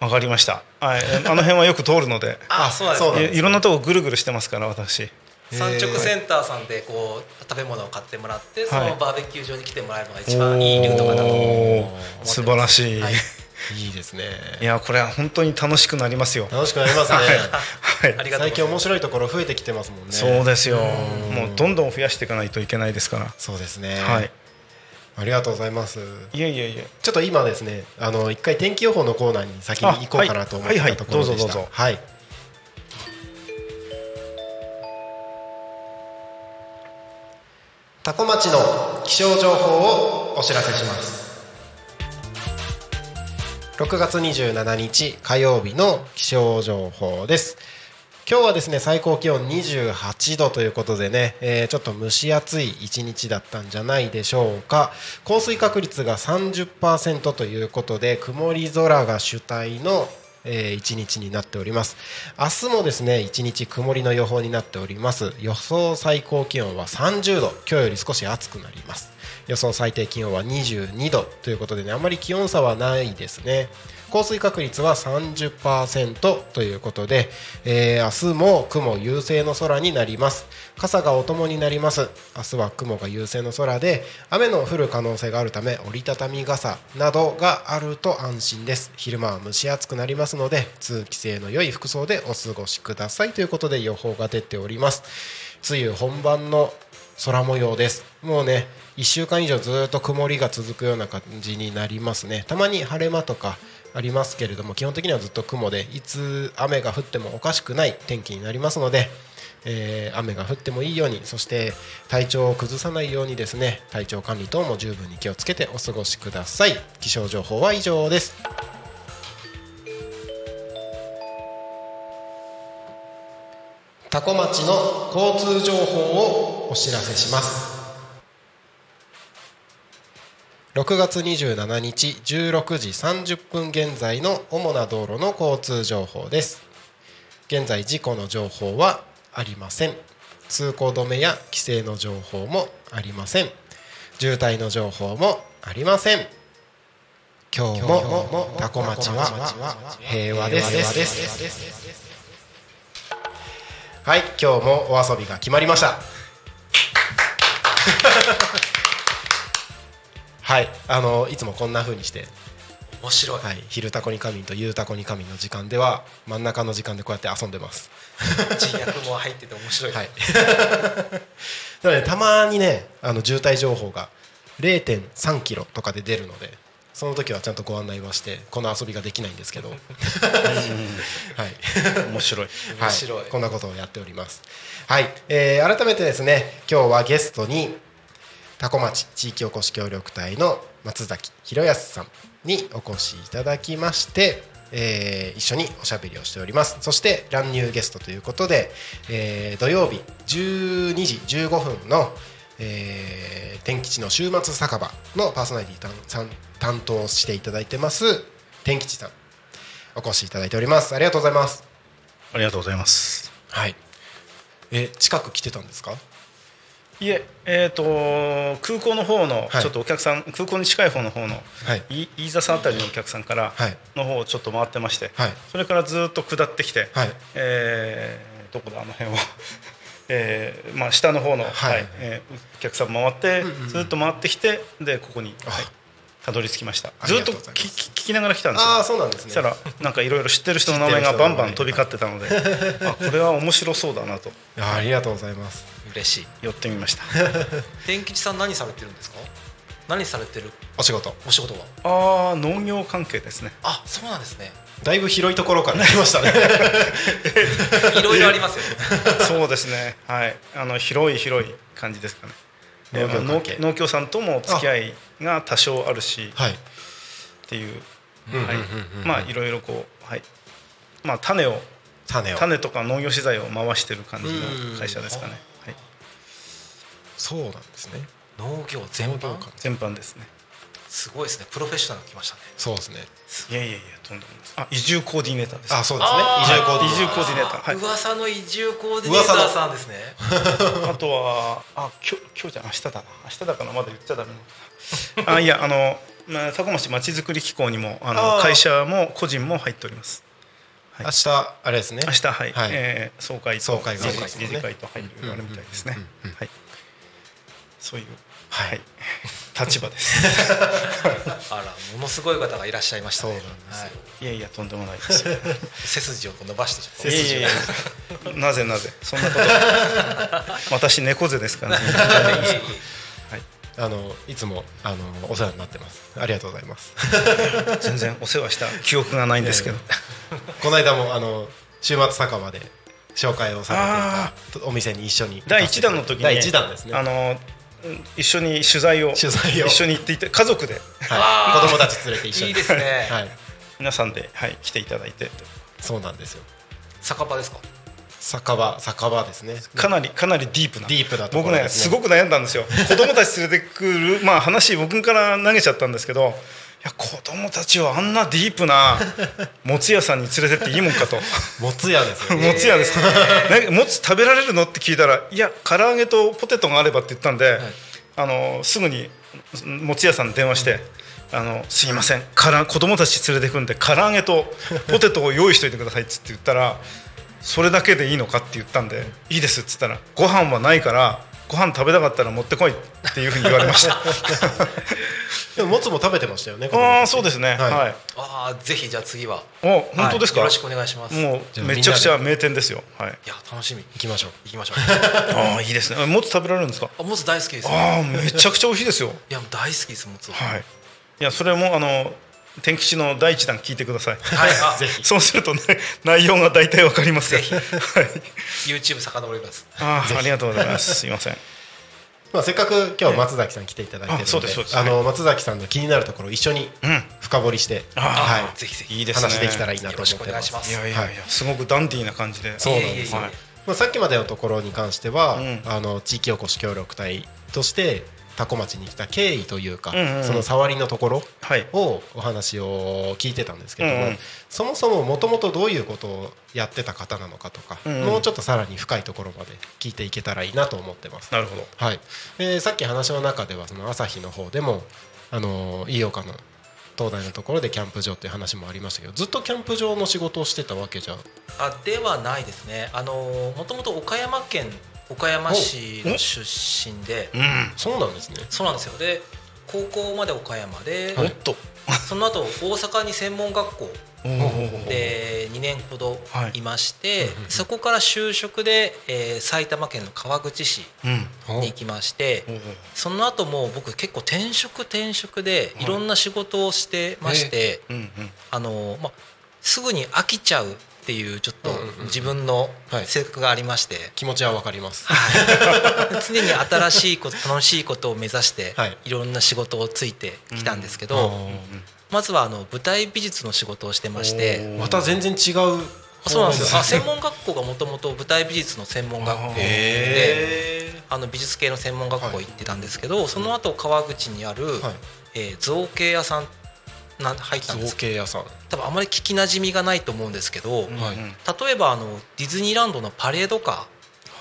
わ、かりました、はい、えーあの辺はよく通るので。*laughs* あそうなんですね。いいろんなとこぐるぐるしてますから私。山直センターさんでこう食べ物を買ってもらってそはい。のバーベキュー場に来てもらえるのが一番いいルートかなと思っておーます素晴らしい、はいいいですね。い、やこれは本当に楽しくなりますよ。楽しくなりますね。はい。ありがとう最近面ございます。白いところ増えてきてますもんね。そうですよ。もうどんどん増やしていかないといけないですから。そうですね。はい。ありがとうございます。いえいえいえ。ちょっと今ですねあの一回天気予報のコーナーに先に行こうかなと思ってたところでした。はいはい。どうぞどうぞ。はい。タコ町の気象情報をお知らせします6月27日火曜日の気象情報です。今日はですね最高気温28度ということでね、えーちょっと蒸し暑い一日だったんじゃないでしょうか。降水確率が30%ということで曇り空が主体のえー日になっております。明日もですね一日曇りの予報になっております。予想最高気温は30度。今日より少し暑くなります。予想最低気温は22度ということでねあまり気温差はないですね。降水確率は30%ということで、えー明日も雲優勢の空になります。傘がお供になります。明日は雲が優勢の空で雨の降る可能性があるため折りたたみ傘などがあると安心です。昼間は蒸し暑くなりますので通気性の良い服装でお過ごしくださいということで予報が出ております。梅雨本番の空模様です。もうね1週間以上ずっと曇りが続くような感じになりますね。たまに晴れ間とかありますけれども基本的にはずっと雲でいつ雨が降ってもおかしくない天気になりますので、えー雨が降ってもいいようにそして体調を崩さないようにですね体調管理等も十分に気をつけてお過ごしください。気象情報は以上です。多古町の交通情報をお知らせします。6月27日16時30分現在の主な道路の交通情報です。現在事故の情報はありません。通行止めや規制の情報もありません。渋滞の情報もありません。今日もタコ町は平和です。はい今日もお遊びが決まりました *laughs* はいあのいつもこんな風にして面白いはい、昼タコに神と夕タコに神の時間では真ん中の時間でこうやって遊んでます。人脈も入ってて面白いはい。な *laughs* のでたまにねあの渋滞情報が0.3キロとかで出るので。その時はちゃんとご案内はしてこの遊びができないんですけど、*laughs* はい、面白い面白いはこんなことをやっております。はい、えー改めてですね今日はゲストに多古町地域おこし協力隊の松崎博康さんにお越しいただきまして、えー一緒におしゃべりをしております。そして乱入ゲストということで、えー土曜日12時15分の、えー天吉の週末酒場のパーソナリティ担さん担当していただいてます天吉さんお越しいただいております。ありがとうございます。ありがとうございます。はいえ近く来てたんですか？いええー、と空港の方のはい。ちょっとお客さん、空港に近い方の方のはい。い飯田さんあたりのお客さんからはい。の方をちょっと回ってまして、はい。それからずっと下ってきて、はい。えーどこだあの辺は、*laughs* えーまあ、下の方の、はい。えーお客さん回って、ずっと回ってきてでここに、はいたどり着きました。ずっと聞き聞きながら来たんですよ。ああそうなんですね。そしたらなんかいろいろ知ってる人の名前がバンバン飛び交ってたので *laughs* あこれは面白そうだなと。ありがとうございます。嬉しい。寄ってみました。*laughs* 天吉さん何されてるんですか？何されてる？お仕事。お仕事は？ああ農業関係ですね。あそうなんですね。だいぶ広いところから来ましたね。*laughs* いろいろありますよね。そうですね。はい。あの広い広い感じですかねえー農協さんとも付き合いが多少あるしはい。っていう。うんはい。まあいろいろこうはい。まあ種を種を。種とか農業資材を回してる感じの会社ですかね。はい。そうなんですね。農業全般全般ですねすごいですね。プロフェッショナルが来ましたね。そうですね。いやいやいやとんでもないです。あ移住コーディネーターです。あそうですね。移住コーディ移住コーディネーター。はい。噂の移住コーディネーターさんですね。*laughs* あとはあ今日今日じゃん明日だな。明日だからまだ言っちゃダメなの。か *laughs* なあいやあのまあ多古町まちづくり機構にもあの会社も個人も入っております。はい。明日あれですね。明日はい、はい。えー総会と総会がね。理事会とはいいろいろあるみたいですね。はいそういうははいい立場です。*laughs* あらものすごい方がいらっしゃいましたね。そうなんですよ。はい。いやいやとんでもないです。よ *laughs* 背筋を伸ばしてちょっと。いやいやいやなぜなぜ？*laughs* そんなこと。私猫背ですからね。いえい。えあのいつもあのお世話になってます。ありがとうございます。全然お世話した記憶がないんですけど。この間もあの週末酒場で紹介をされていたお店に一緒に第1弾の時に第一弾ですね。あのうん一緒に取材を取材を。一緒に行っていて家族で。はい、子供たち連れて一緒に。いいですね。はい、皆さんで、はい、来ていただいて。そうなんですよ。酒場ですか？酒場酒場ですね。かなりかなりディープな。ディープなとこ僕ね。ねすごく悩んだんですよ。子供たち連れてくるまあ話僕から投げちゃったんですけどいや子供たちをあんなディープな *laughs* もつ屋さんに連れてっていいもんかと。もつ屋です *laughs* もつ屋です、ね、もつ食べられるの？って聞いたらいや唐揚げとポテトがあればって言ったんで、あのすぐにもつ屋さんに電話して。あのすいませんから子供たち連れてくんで唐揚げとポテトを用意しといてくださいっつって言ったらそれだけでいいのかって言ったんでいいですっつったらご飯はないからご飯食べたかったら持ってこいっていうふうに言われました。*laughs* でももつも食べてましたよねああそうですね。はい。はい、ああぜひじゃあ次は。お本当ですか、はいよろしくお願いします。いもうめちゃくちゃ名店ですよ。はい。や楽しみ。行きましょう。行きましょう。*laughs* ああいいですね。もつ食べられるんですか？あもつ大好きですああめちゃくちゃ美味しいですよ。いやもう大好きですもつは。はい。いやそれもあの天吉の第一弾聞いてください。はいあぜひ *laughs* そうするとね内容が大体わかりますから。ぜはい。YouTube 遡りますああありがとうございます。すいません。まあ、せっかく今日松崎さん来ていただいてるので,、あの松崎さんの気になるところを一緒にうん。深掘りして、あはぜひぜひいいですね。話できたらいいなとよろしくお思ってます願いしますいやいやいや、すごくダンディーな感じで。そうなんですはい。まあ、さっきまでのところに関しては、うんあの地域おこし協力隊として多古町に来た経緯というか、うんうんうんその触りのところはい。をお話を聞いてたんですけれども、うんうんそもそももともとどういうことをやってた方なのかとか、うんうんもうちょっとさらに深いところまで聞いていけたらいいなと思ってます。なるほど。はい、でさっき話の中ではその朝日の方でもあの飯岡の東大のところでキャンプ場っていう話もありましたけどずっとキャンプ場の仕事をしてたわけじゃあではないですねあのもともと岡山県岡山市の出身でうん。そうなんですねそうなんですよで高校まで岡山で、おっと。その後大阪に専門学校。で2年ほどはいいまして、そこから就職で、えー埼玉県の川口市うん。に行きましておお。その後も僕結構転職転職でいろんな仕事をしてまして、うんうん。あのまあ、すぐに飽きちゃうっていうちょっと自分のはい。性格がありまして、気持ちはわかります。常に新しいこと楽しいことを目指して、はい。い、ろんな仕事をついてきたんですけど、うん。まずはあの舞台美術の仕事をしてまして。また全然違う。そうなんですよ。あ専門学校がもともと舞台美術の専門学校でへあの美術系の専門学校行ってたんですけど、その後川口にある、はい。えー造形屋さんな入ったんです造形屋さん。多分あまり聞きなじみがないと思うんですけど、はい。例えばあのディズニーランドのパレードカ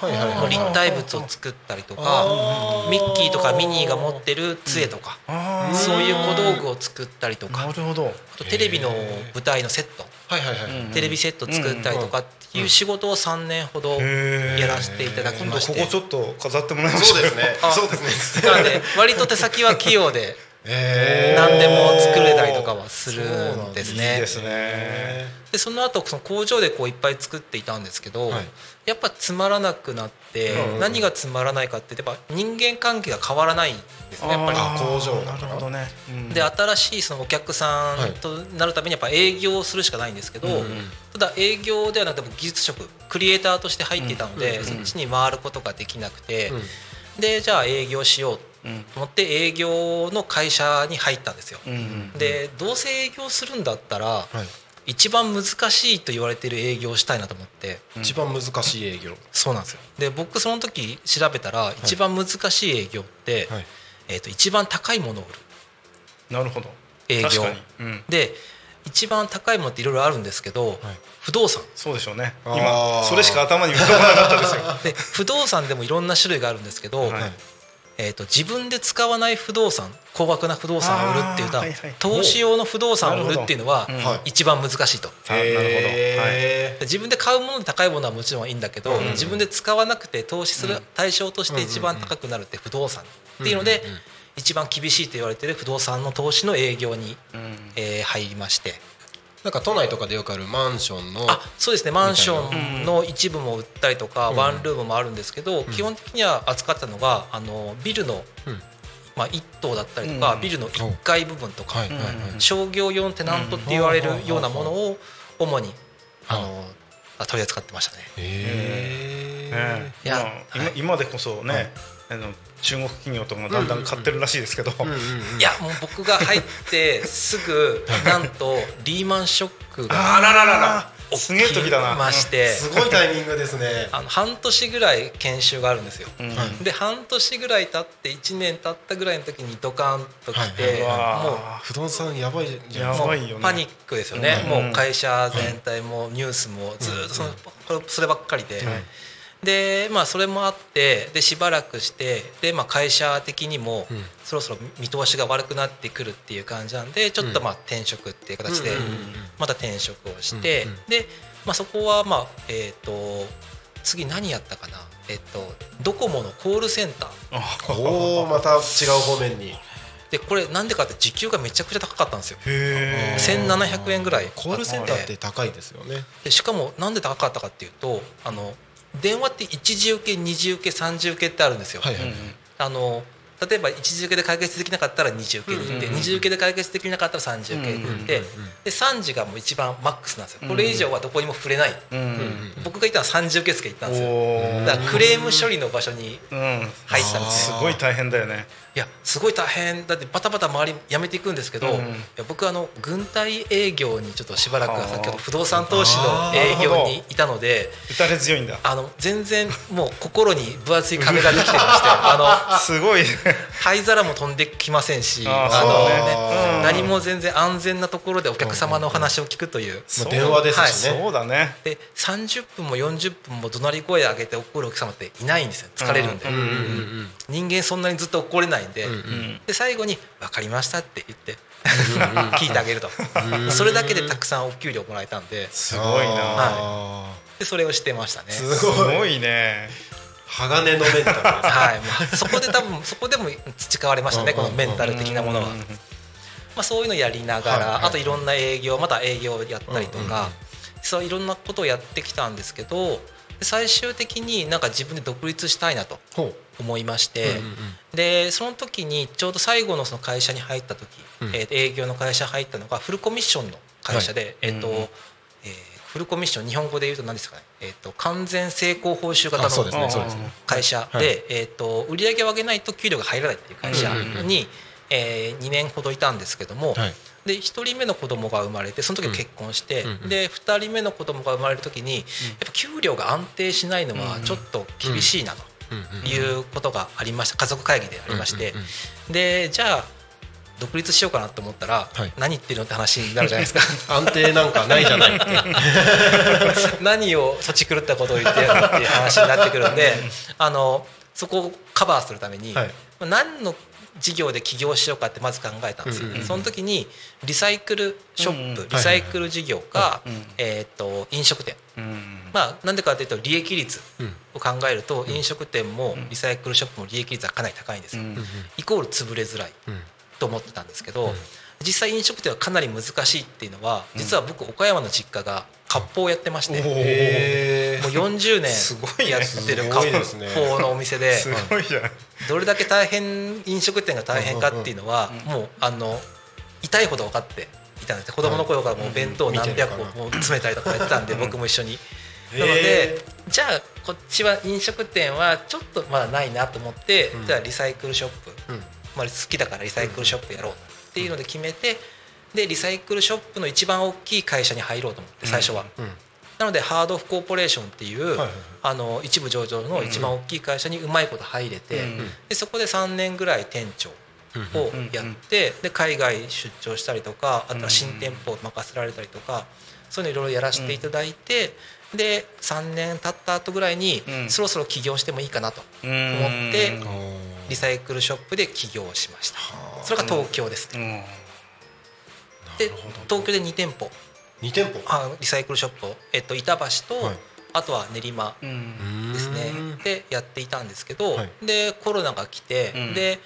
ーの立体物を作ったりとかあミッキーとかミニーが持ってる杖とか、ああ。そういう小道具を作ったりとかなるほど。あとテレビの舞台のセット。はいはいはい、うんテレビセット作ったりとかっていう仕事を3年ほどやらせていただきまして。ここちょっと飾ってもらいましょそうですね。あそうですね。*laughs* なので割と手先は器用でえー何でも作れたりとかはするんですね。いいですね。でその後その工場でこういっぱい作っていたんですけど、はい。やっぱつまらなくなって、うん何がつまらないかってやっぱ人間関係が変わらないんですねやっぱり。あ工場なるほどね、うん。で新しいそのお客さんとなるためにやっぱ営業をするしかないんですけど、ただ営業ではなくても技術職クリエイターとして入っていたので、うん。そっちに回ることができなくて、うん。でじゃあ営業しよううんと思って営業の会社に入ったんですよ。でどうせ営業するんだったらはい。一番難しいと言われてる営業をしたいなと思って。一番難しい営業。そうなんですよ。で僕その時調べたら一番難しい営業って、はい。えー、と一番高いものを売る。なるほど。営業。確かに、うん、で一番高いものっていろいろあるんですけど、不動産。そうでしょうね。今それしか頭に浮かばなかったですよ。で不動産でもいろんな種類があるんですけど、はいえー、と自分で使わない不動産高額な不動産を売るっていうのは、はいはい。投資用の不動産を売るっていうのはうん。一番難しいと。あなるほど。はい。自分で買うもので高いものはもちろんいいんだけど、自分で使わなくて投資する対象として一番高くなるって不動産っていうのでうんうんうん。一番厳しいと言われてる不動産の投資の営業に、うん。えー入りましてなんか都内とかでよくあるマンションのあそうですね。マンションの一部も売ったりとか、ワンルームもあるんですけど、基本的には扱ったのがあのビルの、うん。まあ、1棟だったりとか、うん。ビルの1階部分とか、はいはいはい。商業用のテナントって言われるようなものを主に、あはのあ取り扱ってましたね。え。いや今今今でこそね、あの中国企業とかがだんだん買ってるらしいですけど、いやもう僕が入ってすぐなんとリーマンショックがあららららすげえ時だなましてすごいタイミングですねあの半年ぐらい研修があるんですよ。うんで半年ぐらい経って1年経ったぐらいの時にドカンと来て、はいもう不動産やばいじゃんやばいよねパニックですよね、うんもう会社全体もニュースもずっとその、これそればっかりで、はいでまあそれもあってでしばらくしてで、まあ、会社的にもうん。そろそろ見通しが悪くなってくるっていう感じなんでちょっとまあ転職っていう形でまた転職をして、で、まあ、そこはまあえっ、と次何やったかな？えっ、とドコモのコールセンター。おおまた違う方面に。でこれなんでかって時給がめちゃくちゃ高かったんですよ。へえ1700円ぐらい。コールセンターって高いですよね。でしかもなんで高かったかっていうとあの電話って一次受け二次受け三次受けってあるんですよ。はいはい。あの例えば一次受けで解決できなかったら二次受けに行って、うんうんうん。二次受けで解決できなかったら三次受けに行って、うんうんうんで三次がもう一番マックスなんですよ。これ以上はどこにも触れない、うんうん僕が行ったのは三次受付行ったんですよ。おだからクレーム処理の場所にうん。入ったんですよ。すごい大変だよねいやすごい大変。だってバタバタ周り辞めていくんですけど、うん。いや僕あの軍隊営業にちょっとしばらくはあ先ほど不動産投資の営業にいたので打たれ強いんだ。あの全然もう心に分厚い壁ができてまして *laughs* あすごいね。の灰皿も飛んできませんしあのね。うん。何も全然安全なところでお客様のお話を聞くという。もう電話ですしね。そうだね。で30分も40分も怒鳴り声上げて怒るお客様っていないんですよ。疲れるんで、うんうんうんうん。人間そんなにずっと怒れないんで、うんうん。で最後に「分かりました」って言って聞いてあげると。それだけでたくさんお給料もらえたんで。すごいな。あでそれをしてましたね。ーすすごいね。鋼のメンタルですはい、まあ、そこで多分そこでも培われましたねこのメンタル的なものは、うんまあ、そういうのやりながら、はいはい。あといろんな営業また営業をやったりとか、うんうんうん。そういろんなことをやってきたんですけどで最終的になんか自分で独立したいなと。ほ思いまして、うんうんうん。でその時にちょうど最後のその会社に入った時、うん。えー営業の会社入ったのがフルコミッションの会社で、えっ、と、うんえーフルコミッション日本語で言うと何ですかね、えー、と完全成功報酬型の会社で、はい。えー、と売り上げを上げないと給料が入らないっていう会社うんうんうんに、え2年ほどいたんですけども、はい。で1人目の子供が生まれてその時結婚して、うんうん。で2人目の子供が生まれる時にやっぱ給料が安定しないのはちょっと厳しいなということがありました。家族会議でありまして、でじゃあ独立しようかなと思ったら、はい。何言ってるのって話になるじゃないですか。*laughs* 安定なんかないじゃない。っ *laughs* て何を土地狂ったことを言ってるのっていう話になってくるんで *laughs* あのそこをカバーするために、何の事業で起業しようかってまず考えたんですよ、うんうんうん。その時にリサイクルショップ、うんうん。リサイクル事業か、うんえー、と飲食店。うんまあなんでかというと利益率うん。を考えると飲食店もリサイクルショップも利益率はかなり高いんですよ、うん。イコール潰れづらいうん。と思ってたんですけど、実際飲食店はかなり難しいっていうのは実は僕岡山の実家が割烹をやってまして、へもう40すごいね。年やってるす割烹のお店で。どれだけ大変飲食店が大変かっていうのはもうあの痛いほど分かっていたんです子供の頃からもう弁当何百個も詰めたりとかやってたんで僕も一緒に。なのでじゃあこっちは飲食店はちょっとまだないなと思ってじゃあリサイクルショップ。うん。まあ好きだからリサイクルショップやろうっていうので決めてでリサイクルショップの一番大きい会社に入ろうと思って最初は。うん。なのでハードオフコーポレーションっていう、あの一部上場の一番大きい会社にうまいこと入れて、うん。でそこで3年ぐらい店長をやって、で海外出張したりとかあとは新店舗を任せられたりとかそういうのいろいろやらせていただいて、で3年経った後ぐらいに、うん。そろそろ起業してもいいかなと思思ってリサイクルショップで起業しました。それが東京ですね、で東京で2店舗。二店舗？あリサイクルショップ。を、えっと、板橋と、はい。あとは練馬ですね。うん。でやっていたんですけど、はい。でコロナが来て、うん。で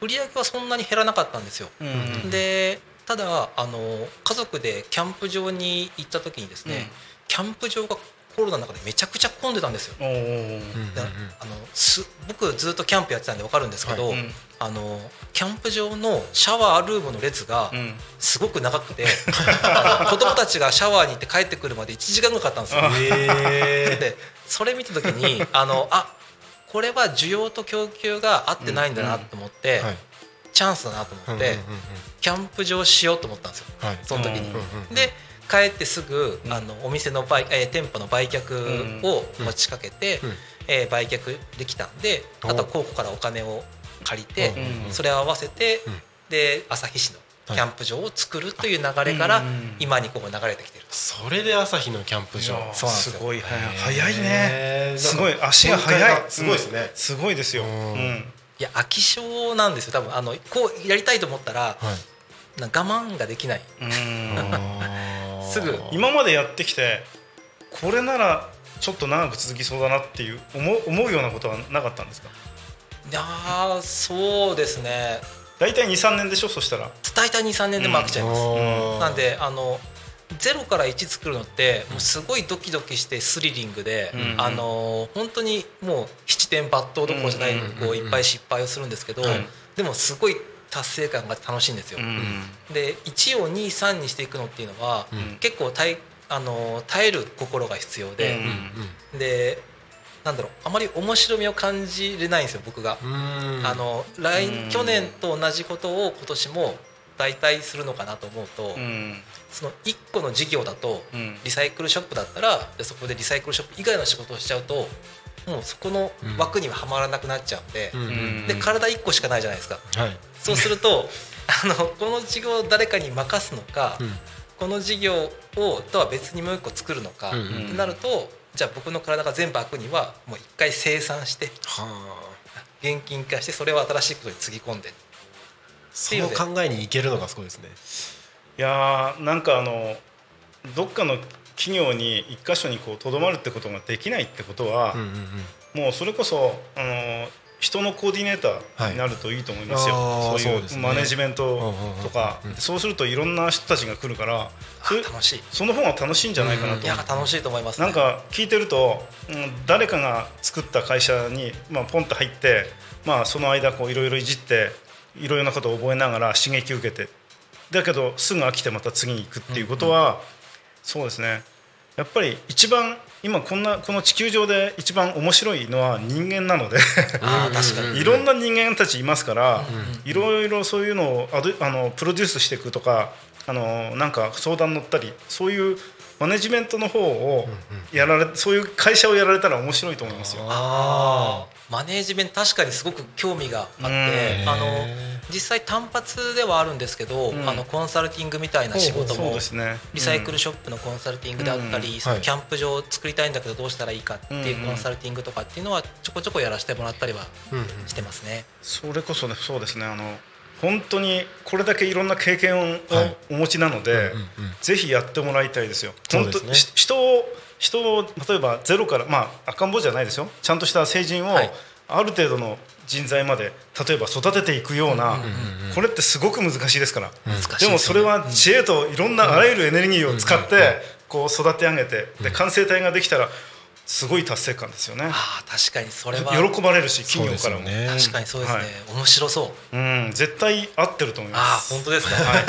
売り上げはそんなに減らなかったんですよ、でただあの家族でキャンプ場に行った時にですね、うん。キャンプ場がコロナの中でめちゃくちゃ混んでたんですよ、おーであのす僕ずっとキャンプやってたんで分かるんですけど、はい。うん。あのキャンプ場のシャワールームの列がうん。すごく長くて、あ *laughs* の子供たちがシャワーに行って帰ってくるまで1時間ぐらいかかったんですよ。へでそれ見た時にあのあこれは需要と供給が合ってないんだなと思って、ーはい。チャンスだなと思って、うんうんうんうん。キャンプ場しようと思ったんですよはいその時に。うんうんで帰ってすぐあのお店の売、えー店舗の売却を持ちかけて、うん。えー売却できたんであとは高校からお金を借りて、うん。それを合わせて、うん。で旭市のキはい。ャンプ場を作るという流れからうん今にこう流れてきてると。それで朝日のキャンプ場。すごい早い。早いへねーすごい足が速い。すごいですね。うんすごいですよ。ううん。んいや飽き性なんですよ。多分あのこうやりたいと思ったらはい。なんか我慢ができない。うん。すぐ。今までやってきてこれならちょっと長く続きそうだなっていう思う思うようなことはなかったんですか？いやーそうですね大体23年でしょそしたら。大体23年でも飽きちゃいます、うん。なんであの0から1作るのってもうすごいドキドキしてスリリングで、うんあの本当にもう七点抜刀どころじゃない、うんこういっぱい失敗をするんですけど、はいでもすごい達成感が楽しいんですよ。で1を23にしていくのっていうのは、ん。結構耐えあの耐える心が必要で、でなんだろうあまり面白みを感じれないんですよ僕が。うん。あの来うん。去年と同じことを今年も代替するのかなと思うと、うん。その1個の事業だとうん。リサイクルショップだったらでそこでリサイクルショップ以外の仕事をしちゃうともうそこの枠にははまらなくなっちゃうんで,、で体1個しかないじゃないですか。はい。そうすると *laughs* あのこの事業を誰かに任すのか、うん。この事業をとは別にもう一個作るのか、うんうん。ってなるとじゃあ僕の体が全部開くにはもう一回生産してはあ現金化してそれを新しいことにつぎ込んで。その考えにいけるのがすごいですね。いやーなんかあのどっかの企業に一箇所にこうとどまるってことができないってことは、うんうんうん。もうそれこそあの人のコーディネーターになるといいと思いますよ、はいそういうマネジメントとかうんうんうん。うんそうするといろんな人たちが来るから楽しい。その方が楽しいんじゃないかなといや楽しいと思います、ね、なんか聞いてると、うん、誰かが作った会社に、まあ、ポンと入って、まあ、その間こういろいろいじっていろいろなことを覚えながら刺激を受けて。だけどすぐ飽きてまた次に行くっていうことは、そうですね。やっぱり一番今こんなこの地球上で一番面白いのは人間なのであー *laughs* 確かに。いろんな人間たちいますから、いろいろそういうのをあのプロデュースしていくとかあのなんか相談乗ったりそういうマネジメントの方をやられそういう会社をやられたら面白いと思いますよ。マネージメント確かにすごく興味があってうん。あの実際単発ではあるんですけど、うん。あのコンサルティングみたいな仕事も。リサイクルショップのコンサルティングであったり、そのキャンプ場を作りたいんだけどどうしたらいいかっていううんコンサルティングとかっていうのはちょこちょこやらせてもらったりはしてますね。それこそねそうですね。あの本当にこれだけいろんな経験をはい。お持ちなので、うんうんぜひやってもらいたいですよ。本当し人を人を例えばゼロからまあ赤ん坊じゃないですよ。ちゃんとした成人を、はい。ある程度の人材まで例えば育てていくようなこれってすごく難しいですから、でもそれは知恵といろんなあらゆるエネルギーを使ってこう育て上げてで完成体ができたらすごい達成感ですよね。ああ確かにそれは。喜ばれるし企業からも、ね。確かにそうですね、はい。面白そう。うん、絶対合ってると思いああます本当ですか、は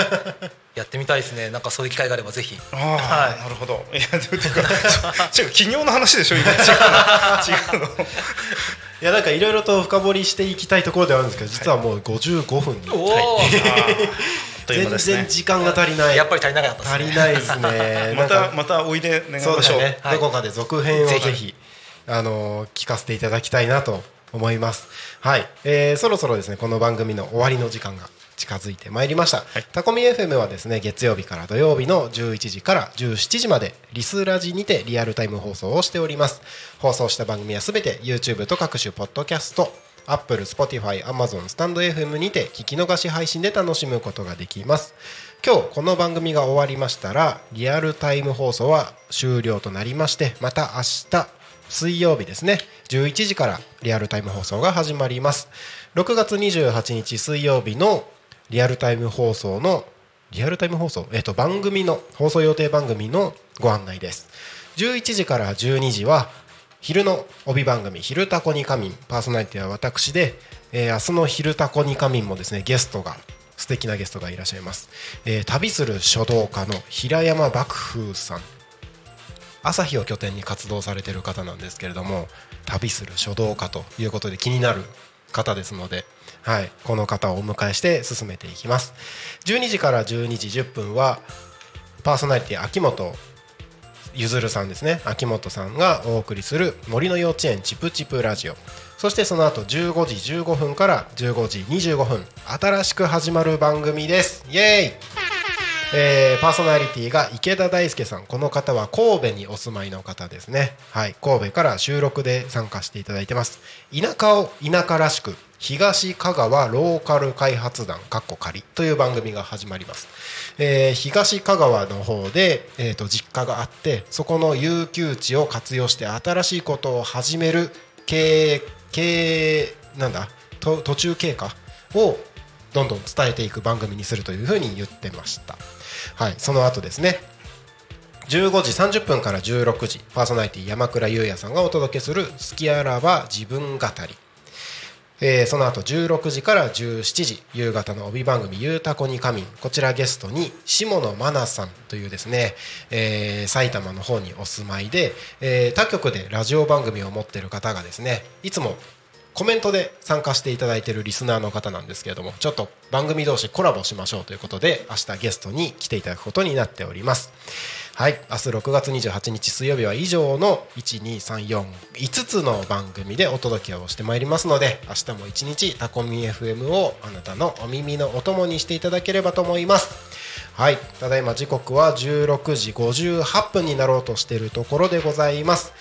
い *laughs* やってみたいですね。なんかそういう機会があればぜひ。ああ、はい。なるほど。いやでもていうか企業の話でしょ今。*laughs* 違うの。違うのいやなんかいろいろと深掘りしていきたいところではあるんですけど実はもう55分。に、おお、という全ことですね。然時間が足りない。やっぱり足りなかったですね。足りないですね。*laughs* またまたおいで願いましょう。そうね、はい。どこかで続編をぜぜひあのー聞かせていただきたいなと思います。はい、えーそろそろですねこの番組の終わりの時間が近づいてまいりました、タコミ FM はですね月曜日から土曜日の11時から17時までリスラジにてリアルタイム放送をしております。放送した番組はすべて YouTube と各種ポッドキャスト Apple、Spotify、Amazon、スタンド FM にて聞き逃し配信で楽しむことができます。今日この番組が終わりましたらリアルタイム放送は終了となりましてまた明日水曜日ですね11時からリアルタイム放送が始まります。6月28日水曜日のリアルタイム放送のリアルタイム放送、えっと番組の放送予定番組のご案内です。11時から12時は昼の帯番組「昼タコに仮眠」パーソナリティは私で、えー明日の「昼タコに仮眠」もですねゲストが素敵なゲストがいらっしゃいます、えー旅する書道家の平山幕風さん。朝日を拠点に活動されてる方なんですけれども旅する書道家ということで気になる方ですので、はい、この方をお迎えして進めていきます。12時から12時10分はパーソナリティ秋元ゆずるさんですね。秋元さんがお送りする森の幼稚園チプチプラジオ。そしてその後15時15分から15時25分新しく始まる番組です。イエーイ！えーパーソナリティが池田大輔さん。この方は神戸にお住まいの方ですね。はい。神戸から収録で参加していただいてます。田舎を田舎らしく東香川ローカル開発団かっこ仮という番組が始まります、えー東香川の方で、えー、と実家があってそこの有給地を活用して新しいことを始める経営経営なんだと途中経過をどんどん伝えていく番組にするというふうに言ってました。はいその後ですね。15時30分から16時パーソナリティ山倉優也さんがお届けする「好きあらば自分語り」えーその後16時から17時夕方の帯番組「ゆうたこに仮眠」こちらゲストに下野真奈さんというですね、えー埼玉の方にお住まいで、えー他局でラジオ番組を持ってる方がですねいつもコメントで参加していただいているリスナーの方なんですけれどもちょっと番組同士コラボしましょうということで明日ゲストに来ていただくことになっております。はい。明日6月28日水曜日は以上の12345つの番組でお届けをしてまいりますので明日も一日タコミ FM をあなたのお耳のお供にしていただければと思います。はい。ただいま時刻は16時58分になろうとしているところでございます。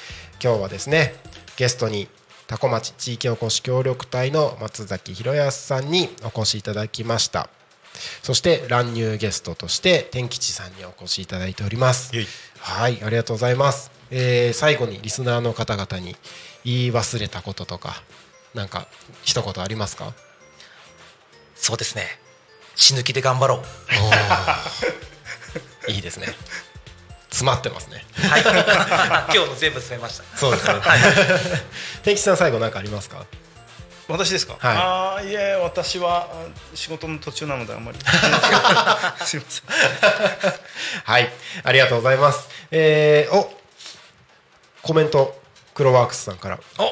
今日はですねゲストに多古町地域おこし協力隊の松崎弘康さんにお越しいただきました。そして乱入ゲストとして天吉さんにお越しいただいております。はい。ありがとうございます、えー最後にリスナーの方々に言い忘れたこととかなんか一言ありますか？そうですね。死ぬ気で頑張ろう。いいですね。詰まってますね。はい。*laughs* 今日の全部詰めました。そうですね。*laughs* 天吉さん最後何かありますか？私ですか、はいああいえ私はあ仕事の途中なのであんまり *laughs* すいません *laughs* はい、ありがとうございます。えー、おコメント、クロワークスさんから。お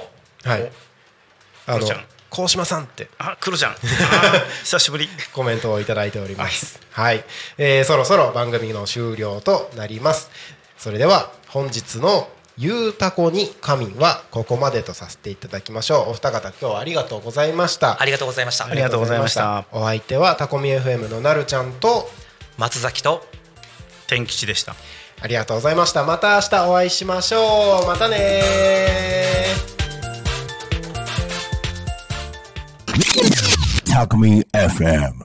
はい。あのクロちゃん、高島さんってあクロちゃん *laughs* 久しぶりコメントをいただいております。はい、えーそろそろ番組の終了となります。それでは、本日のゆうたこに仮眠はここまでとさせていただきましょう。お二方、今日はありがとうございました。ありがとうございましたありがとうございましたお相手はタコミ FM のなるちゃんと、松崎と天吉でしたありがとうございました。また明日お会いしましょう。またねー。Talk Me FM.